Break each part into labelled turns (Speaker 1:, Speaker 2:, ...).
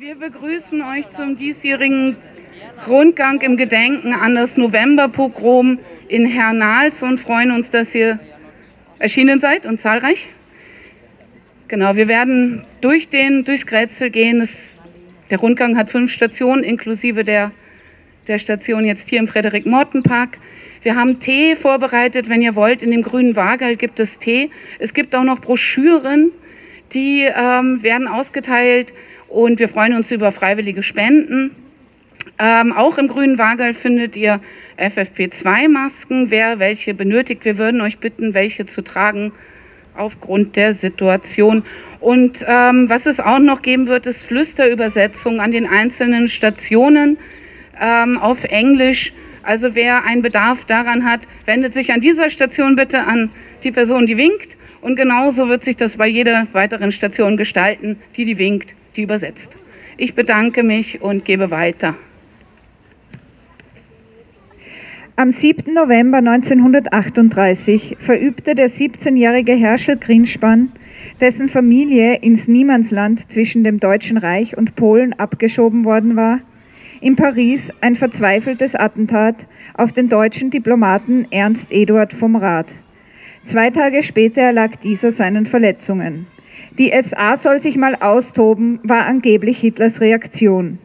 Speaker 1: Wir begrüßen euch zum diesjährigen Rundgang im Gedenken an das Novemberpogrom in Hernals und freuen uns, dass ihr erschienen seid und zahlreich. Genau, wir werden durch den, durchs Grätzl gehen. Es, der Rundgang hat fünf Stationen, inklusive der, der Station jetzt hier im Frederik-Morten-Park. Wir haben Tee vorbereitet, wenn ihr wollt. In dem grünen Wagel gibt es Tee. Es gibt auch noch Broschüren, die ähm, werden ausgeteilt und wir freuen uns über freiwillige Spenden. Ähm, auch im grünen Wagel findet ihr FFP2-Masken. Wer welche benötigt, wir würden euch bitten, welche zu tragen aufgrund der Situation. Und ähm, was es auch noch geben wird, ist Flüsterübersetzung an den einzelnen Stationen ähm, auf Englisch. Also wer einen Bedarf daran hat, wendet sich an dieser Station bitte an die Person, die winkt. Und genauso wird sich das bei jeder weiteren Station gestalten, die die winkt, die übersetzt. Ich bedanke mich und gebe weiter.
Speaker 2: Am 7. November 1938 verübte der 17-jährige Herschel Grinspann, dessen Familie ins Niemandsland zwischen dem Deutschen Reich und Polen abgeschoben worden war, in Paris ein verzweifeltes Attentat auf den deutschen Diplomaten Ernst Eduard vom Rath. Zwei Tage später erlag dieser seinen Verletzungen. Die SA soll sich mal austoben, war angeblich Hitlers Reaktion.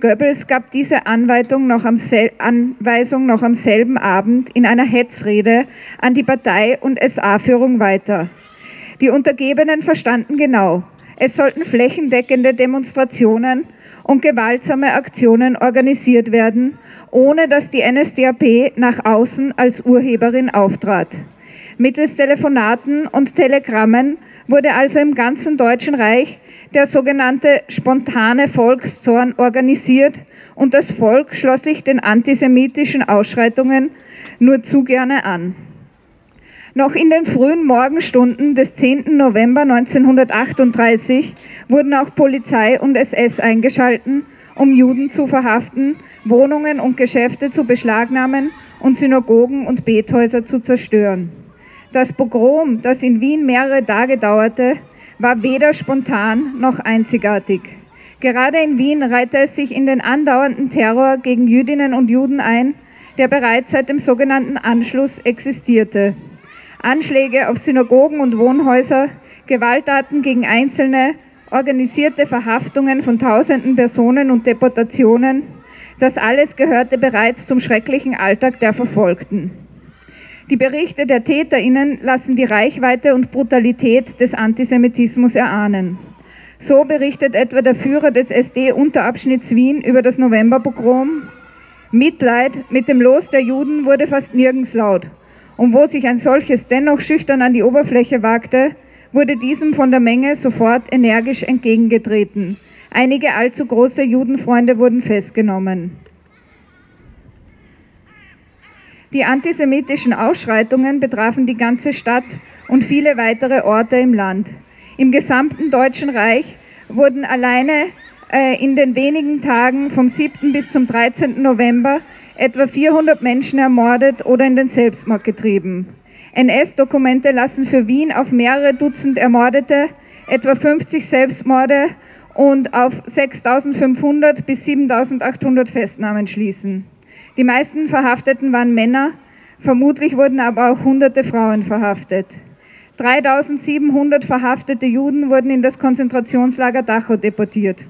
Speaker 2: Goebbels gab diese Anweisung noch, am Anweisung noch am selben Abend in einer Hetzrede an die Partei- und SA-Führung weiter. Die Untergebenen verstanden genau, es sollten flächendeckende Demonstrationen und gewaltsame Aktionen organisiert werden, ohne dass die NSDAP nach außen als Urheberin auftrat. Mittels Telefonaten und Telegrammen wurde also im ganzen Deutschen Reich der sogenannte spontane Volkszorn organisiert und das Volk schloss sich den antisemitischen Ausschreitungen nur zu gerne an. Noch in den frühen Morgenstunden des 10. November 1938 wurden auch Polizei und SS eingeschalten, um Juden zu verhaften, Wohnungen und Geschäfte zu beschlagnahmen und Synagogen und Bethäuser zu zerstören. Das Pogrom, das in Wien mehrere Tage dauerte, war weder spontan noch einzigartig. Gerade in Wien reihte es sich in den andauernden Terror gegen Jüdinnen und Juden ein, der bereits seit dem sogenannten Anschluss existierte. Anschläge auf Synagogen und Wohnhäuser, Gewalttaten gegen Einzelne, organisierte Verhaftungen von tausenden Personen und Deportationen, das alles gehörte bereits zum schrecklichen Alltag der Verfolgten. Die Berichte der Täterinnen lassen die Reichweite und Brutalität des Antisemitismus erahnen. So berichtet etwa der Führer des SD-Unterabschnitts Wien über das Novemberpogrom. Mitleid mit dem Los der Juden wurde fast nirgends laut. Und wo sich ein solches dennoch schüchtern an die Oberfläche wagte, wurde diesem von der Menge sofort energisch entgegengetreten. Einige allzu große Judenfreunde wurden festgenommen. Die antisemitischen Ausschreitungen betrafen die ganze Stadt und viele weitere Orte im Land. Im gesamten Deutschen Reich wurden alleine äh, in den wenigen Tagen vom 7. bis zum 13. November etwa 400 Menschen ermordet oder in den Selbstmord getrieben. NS-Dokumente lassen für Wien auf mehrere Dutzend Ermordete, etwa 50 Selbstmorde und auf 6500 bis 7800 Festnahmen schließen. Die meisten Verhafteten waren Männer, vermutlich wurden aber auch hunderte Frauen verhaftet. 3700 verhaftete Juden wurden in das Konzentrationslager Dachau deportiert.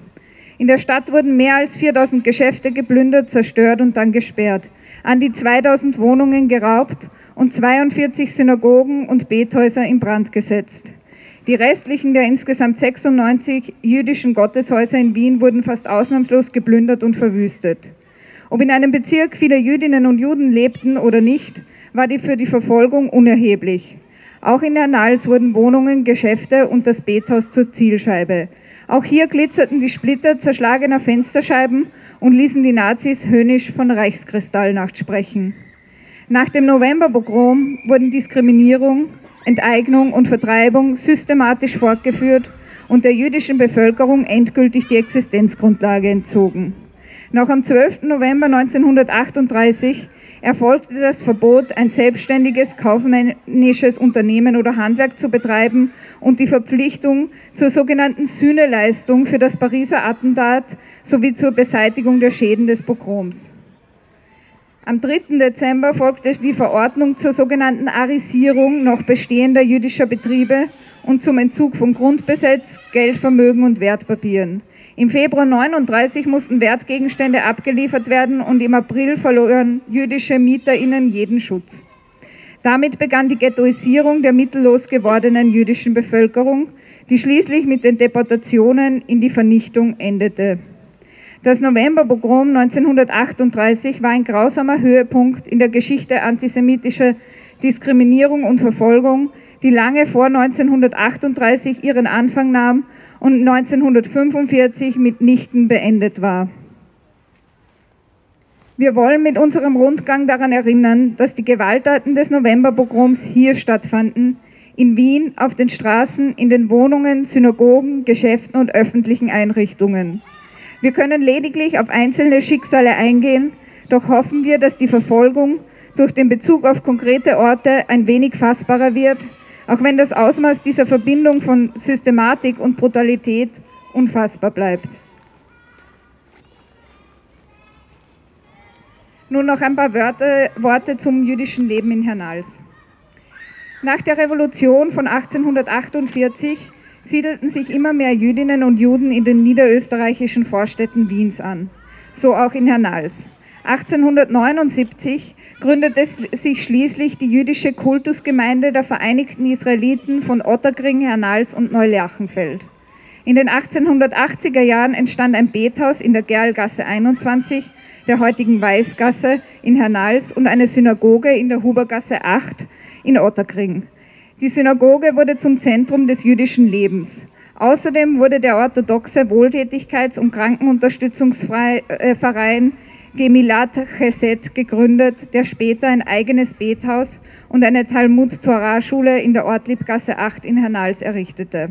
Speaker 2: In der Stadt wurden mehr als 4000 Geschäfte geplündert, zerstört und dann gesperrt, an die 2000 Wohnungen geraubt und 42 Synagogen und Bethäuser in Brand gesetzt. Die restlichen der insgesamt 96 jüdischen Gotteshäuser in Wien wurden fast ausnahmslos geplündert und verwüstet. Ob in einem Bezirk viele Jüdinnen und Juden lebten oder nicht, war die für die Verfolgung unerheblich. Auch in Ernals wurden Wohnungen, Geschäfte und das Bethaus zur Zielscheibe. Auch hier glitzerten die Splitter zerschlagener Fensterscheiben und ließen die Nazis höhnisch von Reichskristallnacht sprechen. Nach dem Novemberpogrom wurden Diskriminierung, Enteignung und Vertreibung systematisch fortgeführt und der jüdischen Bevölkerung endgültig die Existenzgrundlage entzogen. Noch am 12. November 1938 erfolgte das Verbot, ein selbstständiges kaufmännisches Unternehmen oder Handwerk zu betreiben und die Verpflichtung zur sogenannten Sühneleistung für das Pariser Attentat sowie zur Beseitigung der Schäden des Pogroms. Am 3. Dezember folgte die Verordnung zur sogenannten Arisierung noch bestehender jüdischer Betriebe und zum Entzug von Grundbesitz, Geldvermögen und Wertpapieren. Im Februar 39 mussten Wertgegenstände abgeliefert werden und im April verloren jüdische MieterInnen jeden Schutz. Damit begann die Ghettoisierung der mittellos gewordenen jüdischen Bevölkerung, die schließlich mit den Deportationen in die Vernichtung endete. Das Novemberpogrom 1938 war ein grausamer Höhepunkt in der Geschichte antisemitischer Diskriminierung und Verfolgung, die lange vor 1938 ihren Anfang nahm und 1945 mitnichten beendet war. Wir wollen mit unserem Rundgang daran erinnern, dass die Gewalttaten des Novemberpogroms hier stattfanden, in Wien, auf den Straßen, in den Wohnungen, Synagogen, Geschäften und öffentlichen Einrichtungen. Wir können lediglich auf einzelne Schicksale eingehen, doch hoffen wir, dass die Verfolgung durch den Bezug auf konkrete Orte ein wenig fassbarer wird auch wenn das Ausmaß dieser Verbindung von Systematik und Brutalität unfassbar bleibt. Nun noch ein paar Wörter, Worte zum jüdischen Leben in Hernals. Nach der Revolution von 1848 siedelten sich immer mehr Jüdinnen und Juden in den niederösterreichischen Vorstädten Wiens an, so auch in Hernals. 1879 gründete sich schließlich die jüdische Kultusgemeinde der Vereinigten Israeliten von Otterkring, Hernals und Neulerchenfeld. In den 1880er Jahren entstand ein Bethaus in der Gerlgasse 21, der heutigen Weißgasse in Hernals und eine Synagoge in der Hubergasse 8 in Otterkring. Die Synagoge wurde zum Zentrum des jüdischen Lebens. Außerdem wurde der orthodoxe Wohltätigkeits- und Krankenunterstützungsverein Gemilat Chesed gegründet, der später ein eigenes Bethaus und eine Talmud-Torah-Schule in der Ortliebgasse 8 in Hernals errichtete.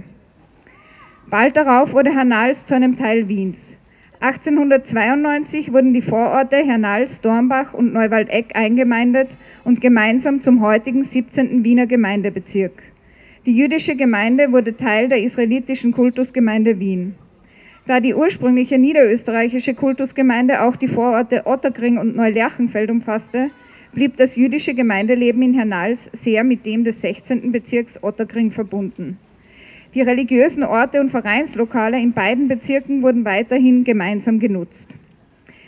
Speaker 2: Bald darauf wurde Hernals zu einem Teil Wiens. 1892 wurden die Vororte Hernals, Dornbach und Neuwaldeck eingemeindet und gemeinsam zum heutigen 17. Wiener Gemeindebezirk. Die jüdische Gemeinde wurde Teil der israelitischen Kultusgemeinde Wien. Da die ursprüngliche niederösterreichische Kultusgemeinde auch die Vororte Otterkring und Neulerchenfeld umfasste, blieb das jüdische Gemeindeleben in Hernals sehr mit dem des 16. Bezirks Otterkring verbunden. Die religiösen Orte und Vereinslokale in beiden Bezirken wurden weiterhin gemeinsam genutzt.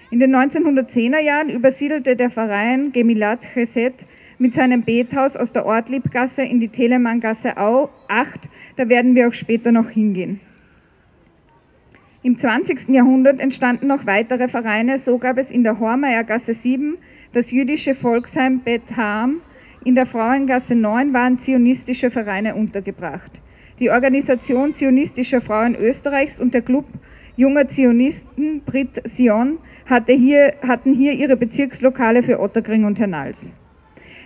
Speaker 2: In den 1910er Jahren übersiedelte der Verein Gemilat Chesed mit seinem Bethaus aus der Ortliebgasse in die Telemanngasse 8. Da werden wir auch später noch hingehen. Im 20. Jahrhundert entstanden noch weitere Vereine, so gab es in der Hormeiergasse 7 das jüdische Volksheim Bet Ham, in der Frauengasse 9 waren zionistische Vereine untergebracht. Die Organisation zionistischer Frauen Österreichs und der Club junger Zionisten Brit Sion hatte hier, hatten hier ihre Bezirkslokale für Otterkring und Hernals.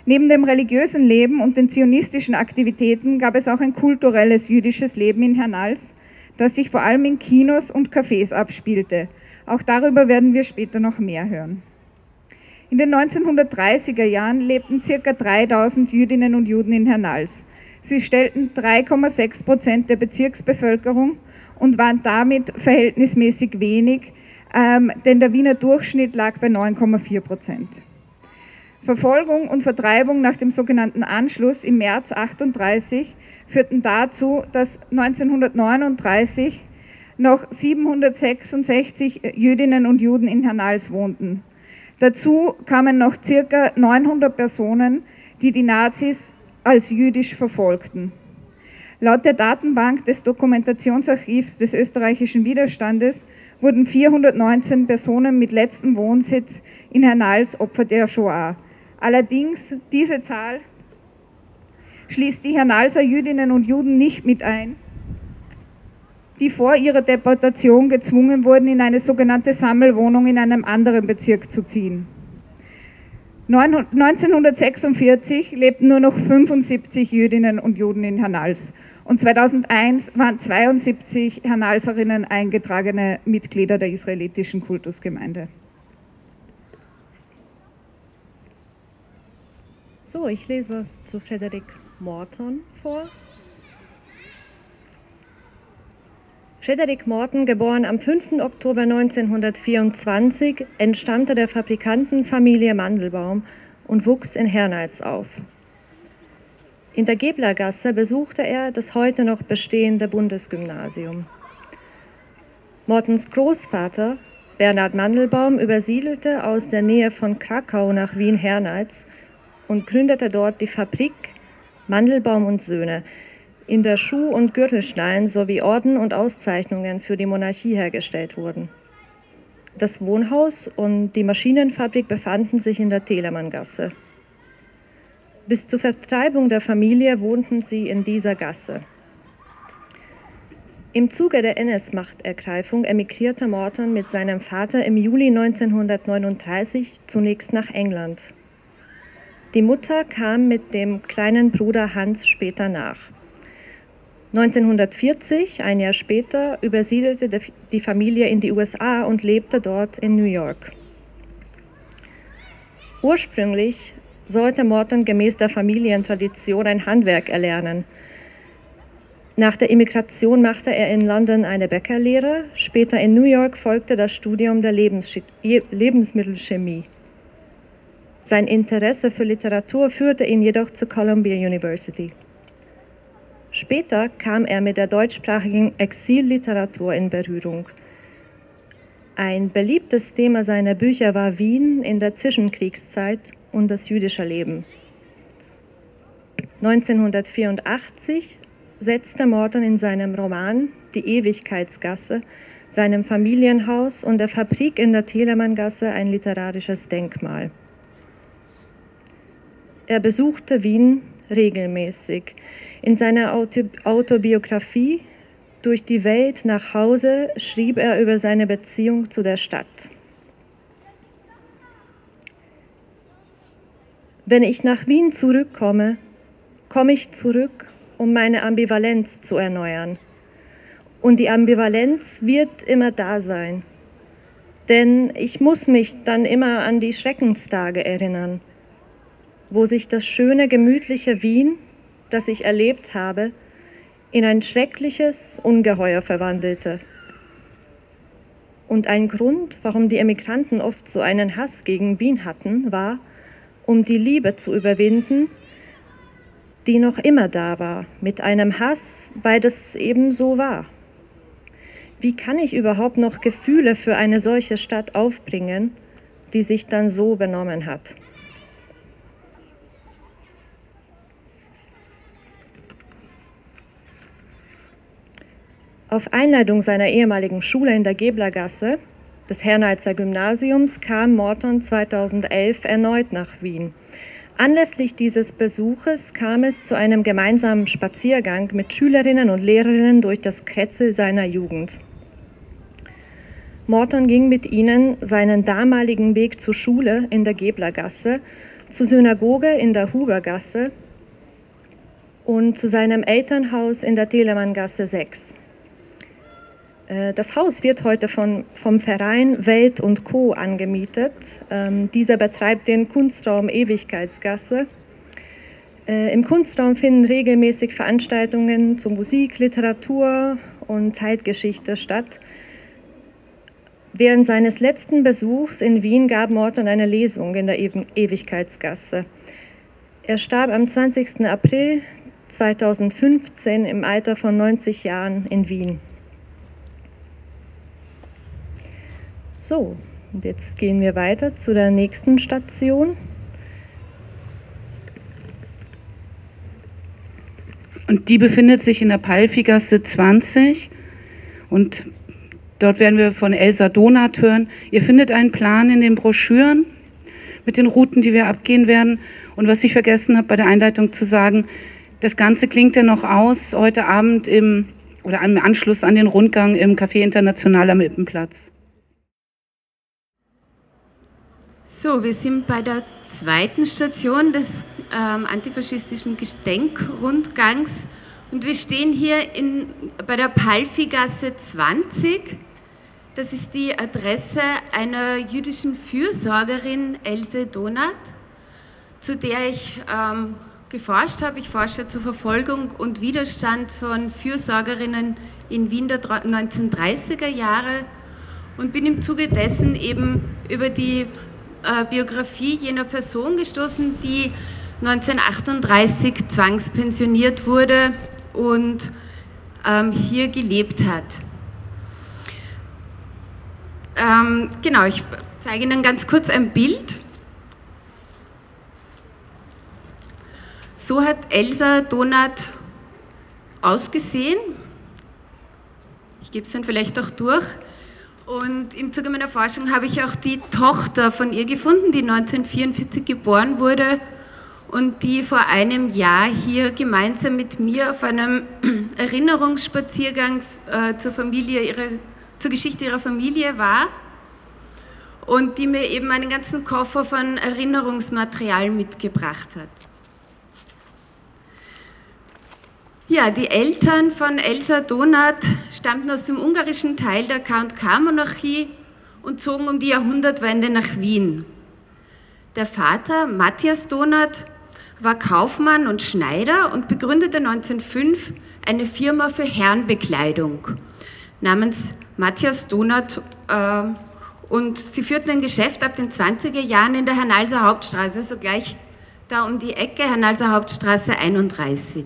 Speaker 2: Neben dem religiösen Leben und den zionistischen Aktivitäten gab es auch ein kulturelles jüdisches Leben in Hernals, das sich vor allem in Kinos und Cafés abspielte. Auch darüber werden wir später noch mehr hören. In den 1930er Jahren lebten ca. 3000 Jüdinnen und Juden in Hernals. Sie stellten 3,6 Prozent der Bezirksbevölkerung und waren damit verhältnismäßig wenig, ähm, denn der Wiener Durchschnitt lag bei 9,4 Prozent. Verfolgung und Vertreibung nach dem sogenannten Anschluss im März 38 führten dazu, dass 1939 noch 766 Jüdinnen und Juden in Hernals wohnten. Dazu kamen noch circa 900 Personen, die die Nazis als jüdisch verfolgten. Laut der Datenbank des Dokumentationsarchivs des österreichischen Widerstandes wurden 419 Personen mit letztem Wohnsitz in Hernals Opfer der Shoah. Allerdings diese Zahl schließt die Hernalser Jüdinnen und Juden nicht mit ein, die vor ihrer Deportation gezwungen wurden, in eine sogenannte Sammelwohnung in einem anderen Bezirk zu ziehen. 1946 lebten nur noch 75 Jüdinnen und Juden in Hernals und 2001 waren 72 Hernalserinnen eingetragene Mitglieder der israelitischen Kultusgemeinde.
Speaker 3: So, ich lese was zu Frederik Morton vor. Frederick Morton, geboren am 5. Oktober 1924, entstammte der Fabrikantenfamilie Mandelbaum und wuchs in Hernals auf. In der Geblergasse besuchte er das heute noch bestehende Bundesgymnasium. Mortens Großvater, Bernhard Mandelbaum, übersiedelte aus der Nähe von Krakau nach Wien-Hernals und gründete dort die Fabrik Mandelbaum und Söhne, in der Schuh- und Gürtelschneiden sowie Orden und Auszeichnungen für die Monarchie hergestellt wurden. Das Wohnhaus und die Maschinenfabrik befanden sich in der Telemanngasse. Bis zur Vertreibung der Familie wohnten sie in dieser Gasse. Im Zuge der NS-Machtergreifung emigrierte Morton mit seinem Vater im Juli 1939 zunächst nach England. Die Mutter kam mit dem kleinen Bruder Hans später nach. 1940, ein Jahr später, übersiedelte die Familie in die USA und lebte dort in New York. Ursprünglich sollte Morton gemäß der Familientradition ein Handwerk erlernen. Nach der Immigration machte er in London eine Bäckerlehre, später in New York folgte das Studium der Lebens Lebensmittelchemie. Sein Interesse für Literatur führte ihn jedoch zur Columbia University. Später kam er mit der deutschsprachigen Exilliteratur in Berührung. Ein beliebtes Thema seiner Bücher war Wien in der Zwischenkriegszeit und das jüdische Leben. 1984 setzte Morton in seinem Roman Die Ewigkeitsgasse seinem Familienhaus und der Fabrik in der Telemanngasse ein literarisches Denkmal. Er besuchte Wien regelmäßig. In seiner Autobiografie Durch die Welt nach Hause schrieb er über seine Beziehung zu der Stadt. Wenn ich nach Wien zurückkomme, komme ich zurück, um meine Ambivalenz zu erneuern. Und die Ambivalenz wird immer da sein. Denn ich muss mich dann immer an die Schreckenstage erinnern, wo sich das schöne, gemütliche Wien das ich erlebt habe, in ein schreckliches Ungeheuer verwandelte. Und ein Grund, warum die Emigranten oft so einen Hass gegen Wien hatten, war, um die Liebe zu überwinden, die noch immer da war, mit einem Hass, weil das eben so war. Wie kann ich überhaupt noch Gefühle für eine solche Stadt aufbringen, die sich dann so benommen hat? Auf Einladung seiner ehemaligen Schule in der Geblergasse, des Hernalzer Gymnasiums, kam Morton 2011 erneut nach Wien. Anlässlich dieses Besuches kam es zu einem gemeinsamen Spaziergang mit Schülerinnen und Lehrerinnen durch das Kretzel seiner Jugend. Morton ging mit ihnen seinen damaligen Weg zur Schule in der Geblergasse, zur Synagoge in der Hubergasse und zu seinem Elternhaus in der Telemanngasse 6. Äh, das Haus wird heute von, vom Verein Welt und Co. angemietet. Ähm, dieser betreibt den Kunstraum Ewigkeitsgasse. Äh, Im Kunstraum finden regelmäßig Veranstaltungen zu Musik, Literatur und Zeitgeschichte statt. Während seines letzten Besuchs in Wien gab Morton eine Lesung in der Ewigkeitsgasse. Er starb am 20. April 2015 im Alter von 90 Jahren in Wien. So, und jetzt gehen wir weiter zu der nächsten Station.
Speaker 1: Und die befindet sich in der Palfigasse 20 und dort werden wir von Elsa Donat hören. Ihr findet einen Plan in den Broschüren mit den Routen, die wir abgehen werden. Und was ich vergessen habe bei der Einleitung zu sagen, das Ganze klingt ja noch aus heute Abend im oder im Anschluss an den Rundgang im Café International am Ippenplatz.
Speaker 4: So, wir sind bei der zweiten Station des ähm, antifaschistischen Gedenkrundgangs und wir stehen hier in, bei der Palfigasse 20. Das ist die Adresse einer jüdischen Fürsorgerin, Else Donat. zu der ich ähm, geforscht habe. Ich forsche zur Verfolgung und Widerstand von Fürsorgerinnen in Wien der 1930er Jahre und bin im Zuge dessen eben über die äh, Biografie jener Person gestoßen, die 1938 zwangspensioniert wurde und ähm, hier gelebt hat. Ähm, genau, ich zeige Ihnen ganz kurz ein Bild. So hat Elsa Donat ausgesehen. Ich gebe es dann vielleicht auch durch. Und im Zuge meiner Forschung habe ich auch die Tochter von ihr gefunden, die 1944 geboren wurde und die vor einem Jahr hier gemeinsam mit mir auf einem Erinnerungsspaziergang äh, zur Familie ihrer, zur Geschichte ihrer Familie war und die mir eben einen ganzen Koffer von Erinnerungsmaterial mitgebracht hat. Ja, die Eltern von Elsa Donat stammten aus dem ungarischen Teil der K&K-Monarchie und zogen um die Jahrhundertwende nach Wien. Der Vater, Matthias Donat, war Kaufmann und Schneider und begründete 1905 eine Firma für Herrenbekleidung namens Matthias Donat äh, und sie führten ein Geschäft ab den 20er Jahren in der Hernalser Hauptstraße, also gleich da um die Ecke, Hernalser Hauptstraße 31.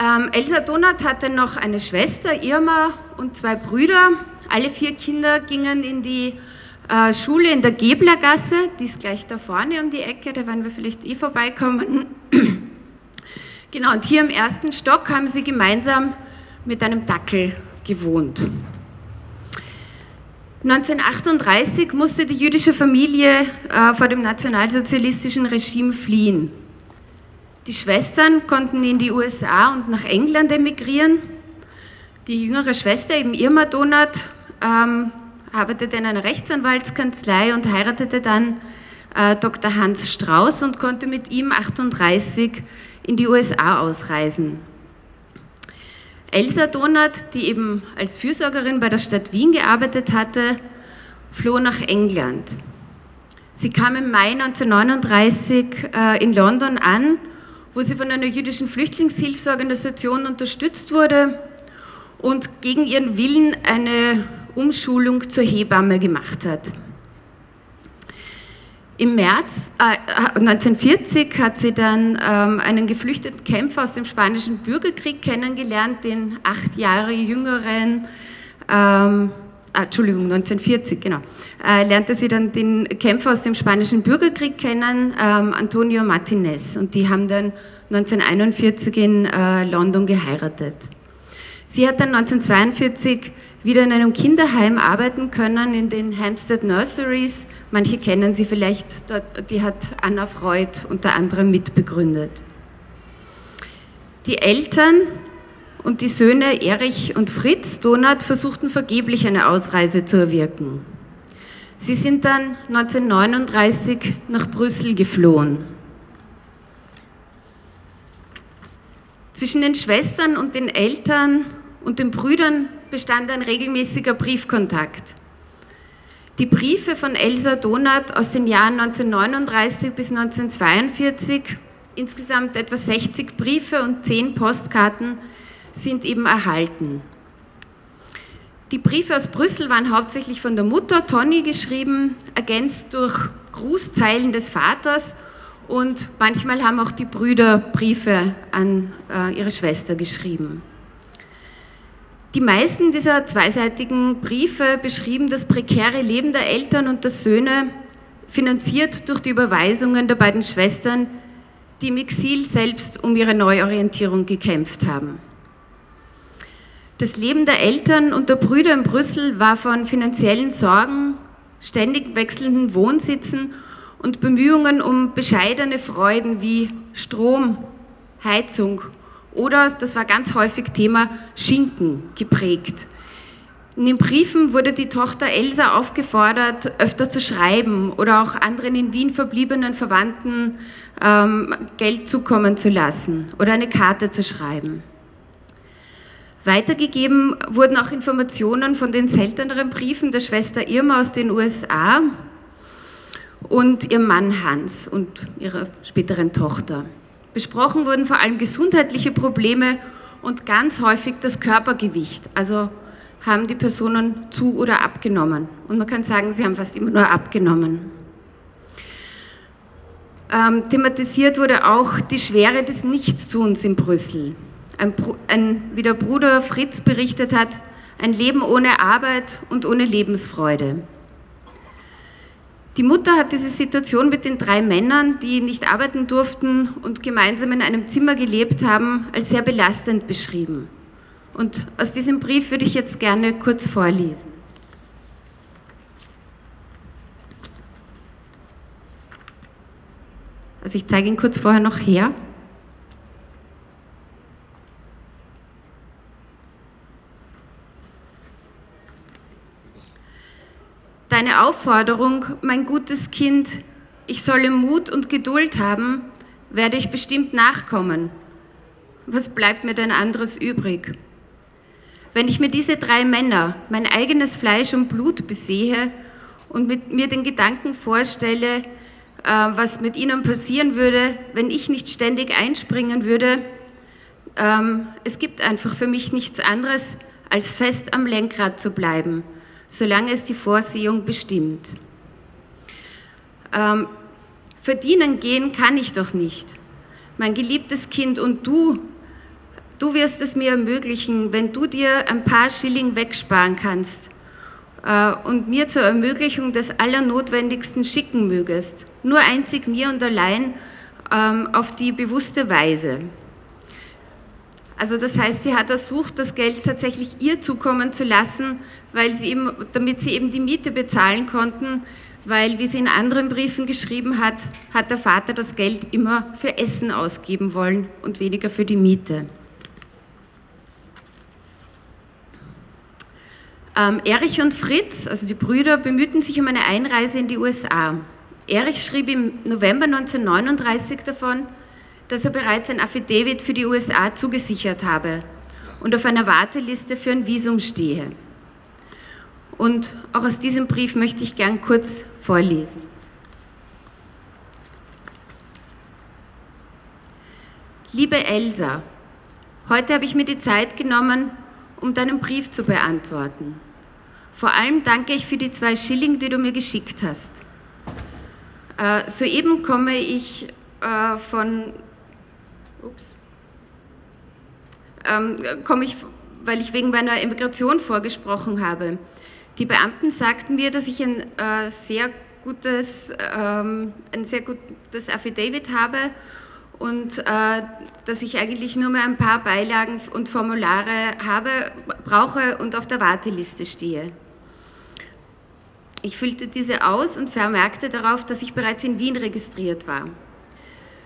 Speaker 4: Ähm, Elsa Donat hatte noch eine Schwester, Irma, und zwei Brüder. Alle vier Kinder gingen in die äh, Schule in der Geblergasse, die ist gleich da vorne um die Ecke, da werden wir vielleicht eh vorbeikommen. genau, und hier im ersten Stock haben sie gemeinsam mit einem Dackel gewohnt. 1938 musste die jüdische Familie äh, vor dem nationalsozialistischen Regime fliehen. Die Schwestern konnten in die USA und nach England emigrieren. Die jüngere Schwester, eben Irma Donat, ähm, arbeitete in einer Rechtsanwaltskanzlei und heiratete dann äh, Dr. Hans Strauß und konnte mit ihm 38 in die USA ausreisen. Elsa Donat, die eben als Fürsorgerin bei der Stadt Wien gearbeitet hatte, floh nach England. Sie kam im Mai 1939 äh, in London an wo sie von einer jüdischen Flüchtlingshilfsorganisation unterstützt wurde und gegen ihren Willen eine Umschulung zur Hebamme gemacht hat. Im März äh, 1940 hat sie dann ähm, einen geflüchteten Kämpfer aus dem spanischen Bürgerkrieg kennengelernt, den acht Jahre jüngeren ähm, ah, Entschuldigung, 1940, genau, äh, lernte sie dann den Kämpfer aus dem Spanischen Bürgerkrieg kennen, ähm, Antonio Martinez. Und die haben dann 1941 in äh, London geheiratet. Sie hat dann 1942 wieder in einem Kinderheim arbeiten können, in den Hampstead Nurseries. Manche kennen sie vielleicht, dort, die hat Anna Freud unter anderem mitbegründet. Die Eltern und die Söhne Erich und Fritz Donat versuchten vergeblich eine Ausreise zu erwirken. Sie sind dann 1939 nach Brüssel geflohen. Zwischen den Schwestern und den Eltern und den Brüdern bestand ein regelmäßiger Briefkontakt. Die Briefe von Elsa Donat aus den Jahren 1939 bis 1942, insgesamt etwa 60 Briefe und 10 Postkarten, sind eben erhalten. Die Briefe aus Brüssel waren hauptsächlich von der Mutter Toni geschrieben, ergänzt durch Grußzeilen des Vaters und manchmal haben auch die Brüder Briefe an äh, ihre Schwester geschrieben. Die meisten dieser zweiseitigen Briefe beschrieben das prekäre Leben der Eltern und der Söhne, finanziert durch die Überweisungen der beiden Schwestern, die im Exil selbst um ihre Neuorientierung gekämpft haben. Das Leben der Eltern und der Brüder in Brüssel war von finanziellen Sorgen, ständig wechselnden Wohnsitzen und Bemühungen um bescheidene Freuden wie Strom, Heizung oder, das war ganz häufig Thema, Schinken geprägt. In den Briefen wurde die Tochter Elsa aufgefordert, öfter zu schreiben oder auch anderen in Wien verbliebenen Verwandten ähm, Geld zukommen zu lassen oder eine Karte zu schreiben. Weitergegeben wurden auch Informationen von den selteneren Briefen der Schwester Irma aus den USA. und ihrem Mann Hans und ihrer späteren Tochter. Besprochen wurden vor allem gesundheitliche Probleme und ganz häufig das Körpergewicht. Also haben die Personen zu oder abgenommen. Und man kann sagen, sie haben fast immer nur abgenommen. Ähm, thematisiert wurde auch die Schwere des Nichtstuns in Brüssel. Ein, ein, wie der Bruder Fritz berichtet hat, ein Leben ohne Arbeit und ohne Lebensfreude. Die Mutter hat diese Situation mit den drei Männern, die nicht arbeiten durften und gemeinsam in einem Zimmer gelebt haben, als sehr belastend beschrieben. Und aus diesem Brief würde ich jetzt gerne kurz vorlesen. Also ich zeige ihn kurz vorher noch her. Aufforderung, mein gutes Kind, ich solle Mut und Geduld haben, werde ich bestimmt nachkommen. Was bleibt mir denn anderes übrig? Wenn ich mir diese drei Männer, mein eigenes Fleisch und Blut besehe und mit mir den Gedanken vorstelle, äh, was mit ihnen passieren würde, wenn ich nicht ständig einspringen würde, ähm, es gibt einfach für mich nichts anderes, als fest am Lenkrad zu bleiben, solange es die Vorsehung bestimmt. Ähm, verdienen gehen kann ich doch nicht. Mein geliebtes Kind und du Du wirst es mir ermöglichen, wenn du dir ein paar Schilling wegsparen kannst äh, und mir zur Ermöglichung des Allernotwendigsten schicken mögest. Nur einzig mir und allein ähm, auf die bewusste Weise. Also das heißt, sie hat ersucht, das Geld tatsächlich ihr zukommen zu lassen, weil sie eben, damit sie eben die Miete bezahlen konnten, weil, wie sie in anderen Briefen geschrieben hat, hat der Vater das Geld immer für Essen ausgeben wollen und weniger für die Miete. Ähm, Erich und Fritz, also die Brüder, bemühten sich um eine Einreise in die USA. Erich schrieb im November 1939 davon, dass er bereits ein Affidavit für die USA zugesichert habe und auf einer Warteliste für ein Visum stehe. Und auch aus diesem Brief möchte ich gern kurz vorlesen. Liebe Elsa, heute habe ich mir die Zeit genommen, um deinen Brief zu beantworten. Vor allem danke ich für die zwei Schilling, die du mir geschickt hast. Äh, soeben komme ich äh, von, ups, ähm, komme ich, weil ich wegen meiner Emigration vorgesprochen habe. Die Beamten sagten mir, dass ich ein äh, sehr gutes, ähm, ein sehr gutes Affidavit habe und äh, dass ich eigentlich nur mehr ein paar Beilagen und Formulare habe, brauche und auf der Warteliste stehe. Ich füllte diese aus und vermerkte darauf, dass ich bereits in Wien registriert war.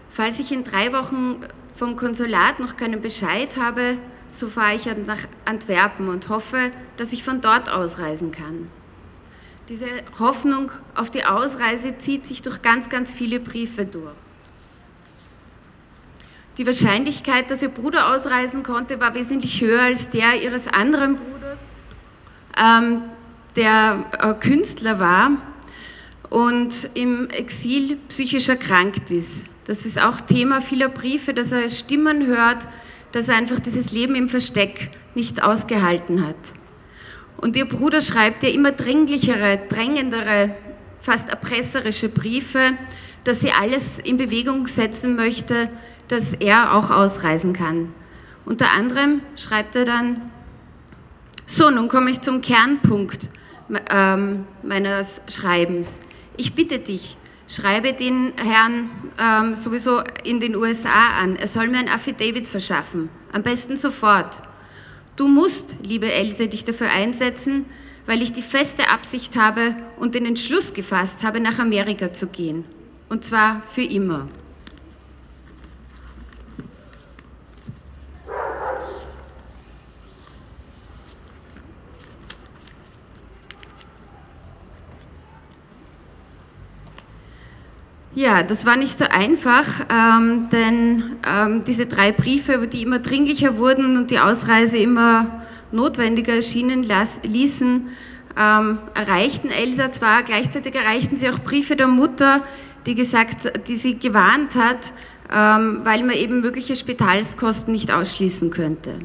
Speaker 4: Falls ich in drei Wochen vom Konsulat noch keinen Bescheid habe, so fahre ich nach Antwerpen und hoffe, dass ich von dort ausreisen kann. Diese Hoffnung auf die Ausreise zieht sich durch ganz, ganz viele Briefe durch. Die Wahrscheinlichkeit, dass ihr Bruder ausreisen konnte, war wesentlich höher als der ihres anderen Bruders, ähm, der äh, Künstler war und im Exil psychisch erkrankt ist. Das ist auch Thema vieler Briefe, dass er Stimmen hört, dass er einfach dieses Leben im Versteck nicht ausgehalten hat. Und ihr Bruder schreibt ja immer dringlichere, drängendere, fast erpresserische Briefe, dass sie alles in Bewegung setzen möchte, dass er auch ausreisen kann. Unter anderem schreibt er dann, so, nun komme ich zum Kernpunkt ähm, meines Schreibens. Ich bitte dich, schreibe den Herrn ähm, sowieso in den USA an. Er soll mir ein Affidavit verschaffen, am besten sofort. Du musst, liebe Else, dich dafür einsetzen, weil ich die feste Absicht habe und den Entschluss gefasst habe, nach Amerika zu gehen. Und zwar für immer. Ja, das war nicht so einfach, ähm, denn ähm, diese drei Briefe, die immer dringlicher wurden und die Ausreise immer notwendiger erschienen ließen, ähm, erreichten Elsa zwar, gleichzeitig erreichten sie auch Briefe der Mutter, die gesagt, die sie gewarnt hat, ähm, weil man eben mögliche Spitalskosten nicht ausschließen könnte.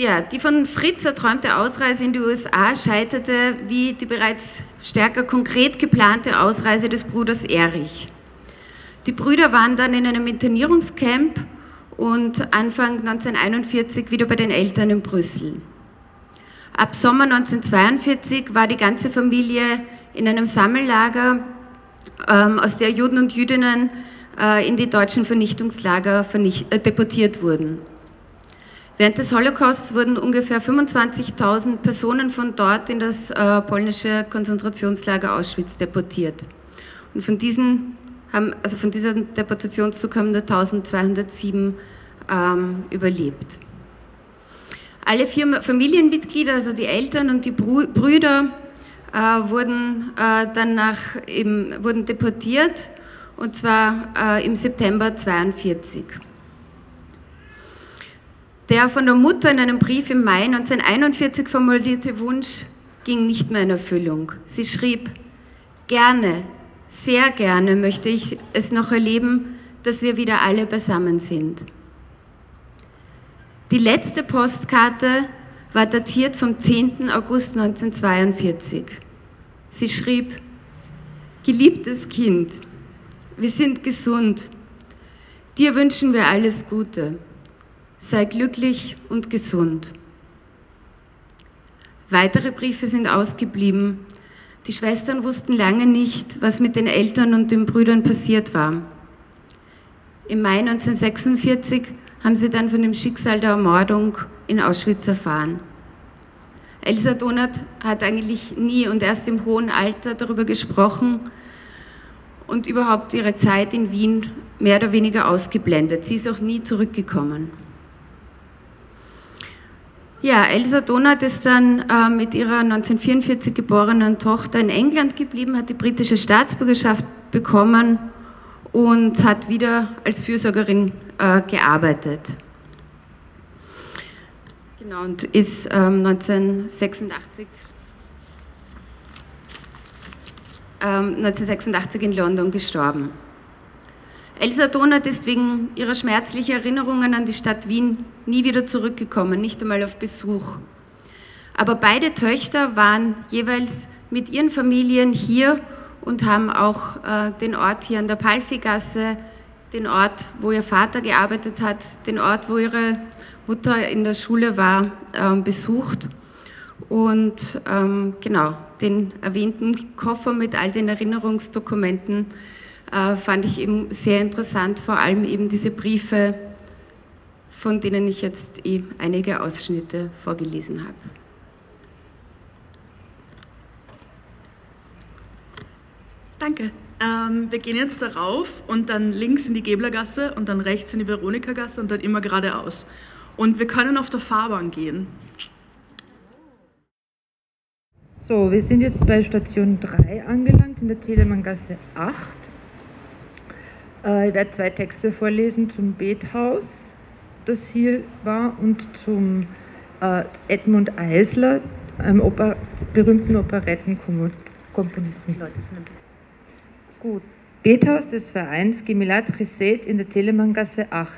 Speaker 4: Ja, die von Fritz erträumte Ausreise in die USA scheiterte wie die bereits stärker konkret geplante Ausreise des Bruders Erich. Die Brüder waren dann in einem Internierungscamp und Anfang 1941 wieder bei den Eltern in Brüssel. Ab Sommer 1942 war die ganze Familie in einem Sammellager, ähm, aus der Juden und Jüdinnen äh, in die deutschen Vernichtungslager vernicht, äh, deportiert wurden. Während des Holocausts wurden ungefähr 25.000 Personen von dort in das äh, polnische Konzentrationslager Auschwitz deportiert. Und von diesen haben, also von dieser Deportationszug haben nur 1207 ähm, überlebt. Alle vier Familienmitglieder, also die Eltern und die Brüder, äh, wurden äh, danach eben, wurden deportiert und zwar äh, im September 1942. Der von der Mutter in einem Brief im Mai 1941 formulierte Wunsch ging nicht mehr in Erfüllung. Sie schrieb, gerne, sehr gerne möchte ich es noch erleben, dass wir wieder alle beisammen sind. Die letzte Postkarte war datiert vom 10. August 1942. Sie schrieb, Geliebtes Kind, wir sind gesund. Dir wünschen wir alles Gute sei glücklich und gesund. Weitere Briefe sind ausgeblieben. Die Schwestern wussten lange nicht, was mit den Eltern und den Brüdern passiert war. Im Mai 1946 haben sie dann von dem Schicksal der Ermordung in Auschwitz erfahren. Elsa Donat hat eigentlich nie und erst im hohen Alter darüber gesprochen und überhaupt ihre Zeit in Wien mehr oder weniger ausgeblendet. Sie ist auch nie zurückgekommen. Ja, Elsa Donat ist dann äh, mit ihrer 1944 geborenen Tochter in England geblieben, hat die britische Staatsbürgerschaft bekommen und hat wieder als Fürsorgerin äh, gearbeitet. Genau, und ist ähm, 1986, ähm, 1986 in London gestorben. Elsa Donat ist wegen ihrer schmerzlichen Erinnerungen an die Stadt Wien nie wieder zurückgekommen, nicht einmal auf Besuch. Aber beide Töchter waren jeweils mit ihren Familien hier und haben auch äh, den Ort hier an der Palfigasse, den Ort, wo ihr Vater gearbeitet hat, den Ort, wo ihre Mutter in der Schule war, äh, besucht. Und ähm, genau, den erwähnten Koffer mit all den Erinnerungsdokumenten äh, fand ich eben sehr interessant, vor allem eben diese Briefe, von denen ich jetzt eh einige Ausschnitte vorgelesen habe.
Speaker 5: Danke. Ähm, wir gehen jetzt darauf und dann links in die Geblergasse und dann rechts in die Veronikagasse und dann immer geradeaus. Und wir können auf der Fahrbahn gehen.
Speaker 6: So, wir sind jetzt bei Station 3 angelangt in der Telemanngasse 8. Äh, ich werde zwei Texte vorlesen zum Bethaus, das hier war, und zum äh, Edmund Eisler, einem Oper berühmten Operettenkomponisten. Gut. Bethaus des Vereins Gemilat Chesed in der Telemanngasse 8.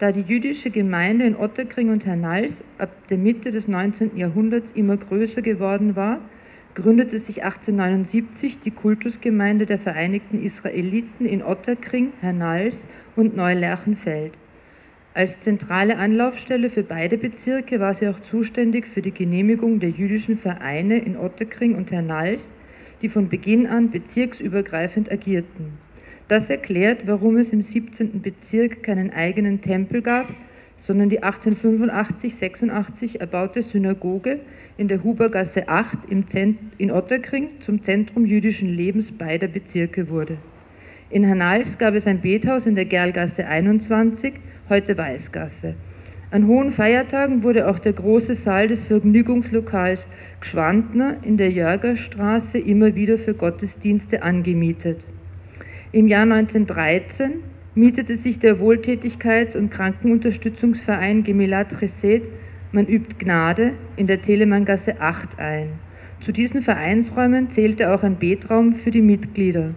Speaker 6: Da die jüdische Gemeinde in Otterkring und Hernals ab der Mitte des 19. Jahrhunderts immer größer geworden war, gründete sich 1879 die Kultusgemeinde der Vereinigten Israeliten in Otterkring, Hernals und Neulerchenfeld. Als zentrale Anlaufstelle für beide Bezirke war sie auch zuständig für die Genehmigung der jüdischen Vereine in Otterkring und Hernals, die von Beginn an bezirksübergreifend agierten. Das erklärt, warum es im 17. Bezirk keinen eigenen Tempel gab, sondern die 1885-86 erbaute Synagoge in der Hubergasse 8 in Otterkring zum Zentrum jüdischen Lebens beider Bezirke wurde. In Hanals gab es ein Bethaus in der Gerlgasse 21, heute Weißgasse. An hohen Feiertagen wurde auch der große Saal des Vergnügungslokals Gschwandner in der Jörgerstraße immer wieder für Gottesdienste angemietet. Im Jahr 1913 mietete sich der Wohltätigkeits- und Krankenunterstützungsverein Gemilat Chesed, man übt Gnade, in der Telemanngasse 8 ein. Zu diesen Vereinsräumen zählte auch ein Betraum für die Mitglieder.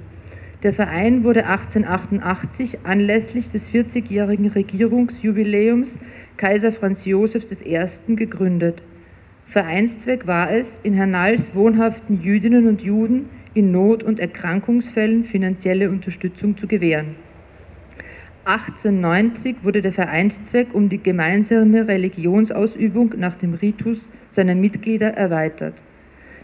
Speaker 6: Der Verein wurde 1888 anlässlich des 40-jährigen Regierungsjubiläums Kaiser Franz Josefs I. gegründet. Vereinszweck war es, in Hernals wohnhaften Jüdinnen und Juden in Not- und Erkrankungsfällen finanzielle Unterstützung zu gewähren. 1890 wurde der Vereinszweck um die gemeinsame Religionsausübung nach dem Ritus seiner Mitglieder erweitert.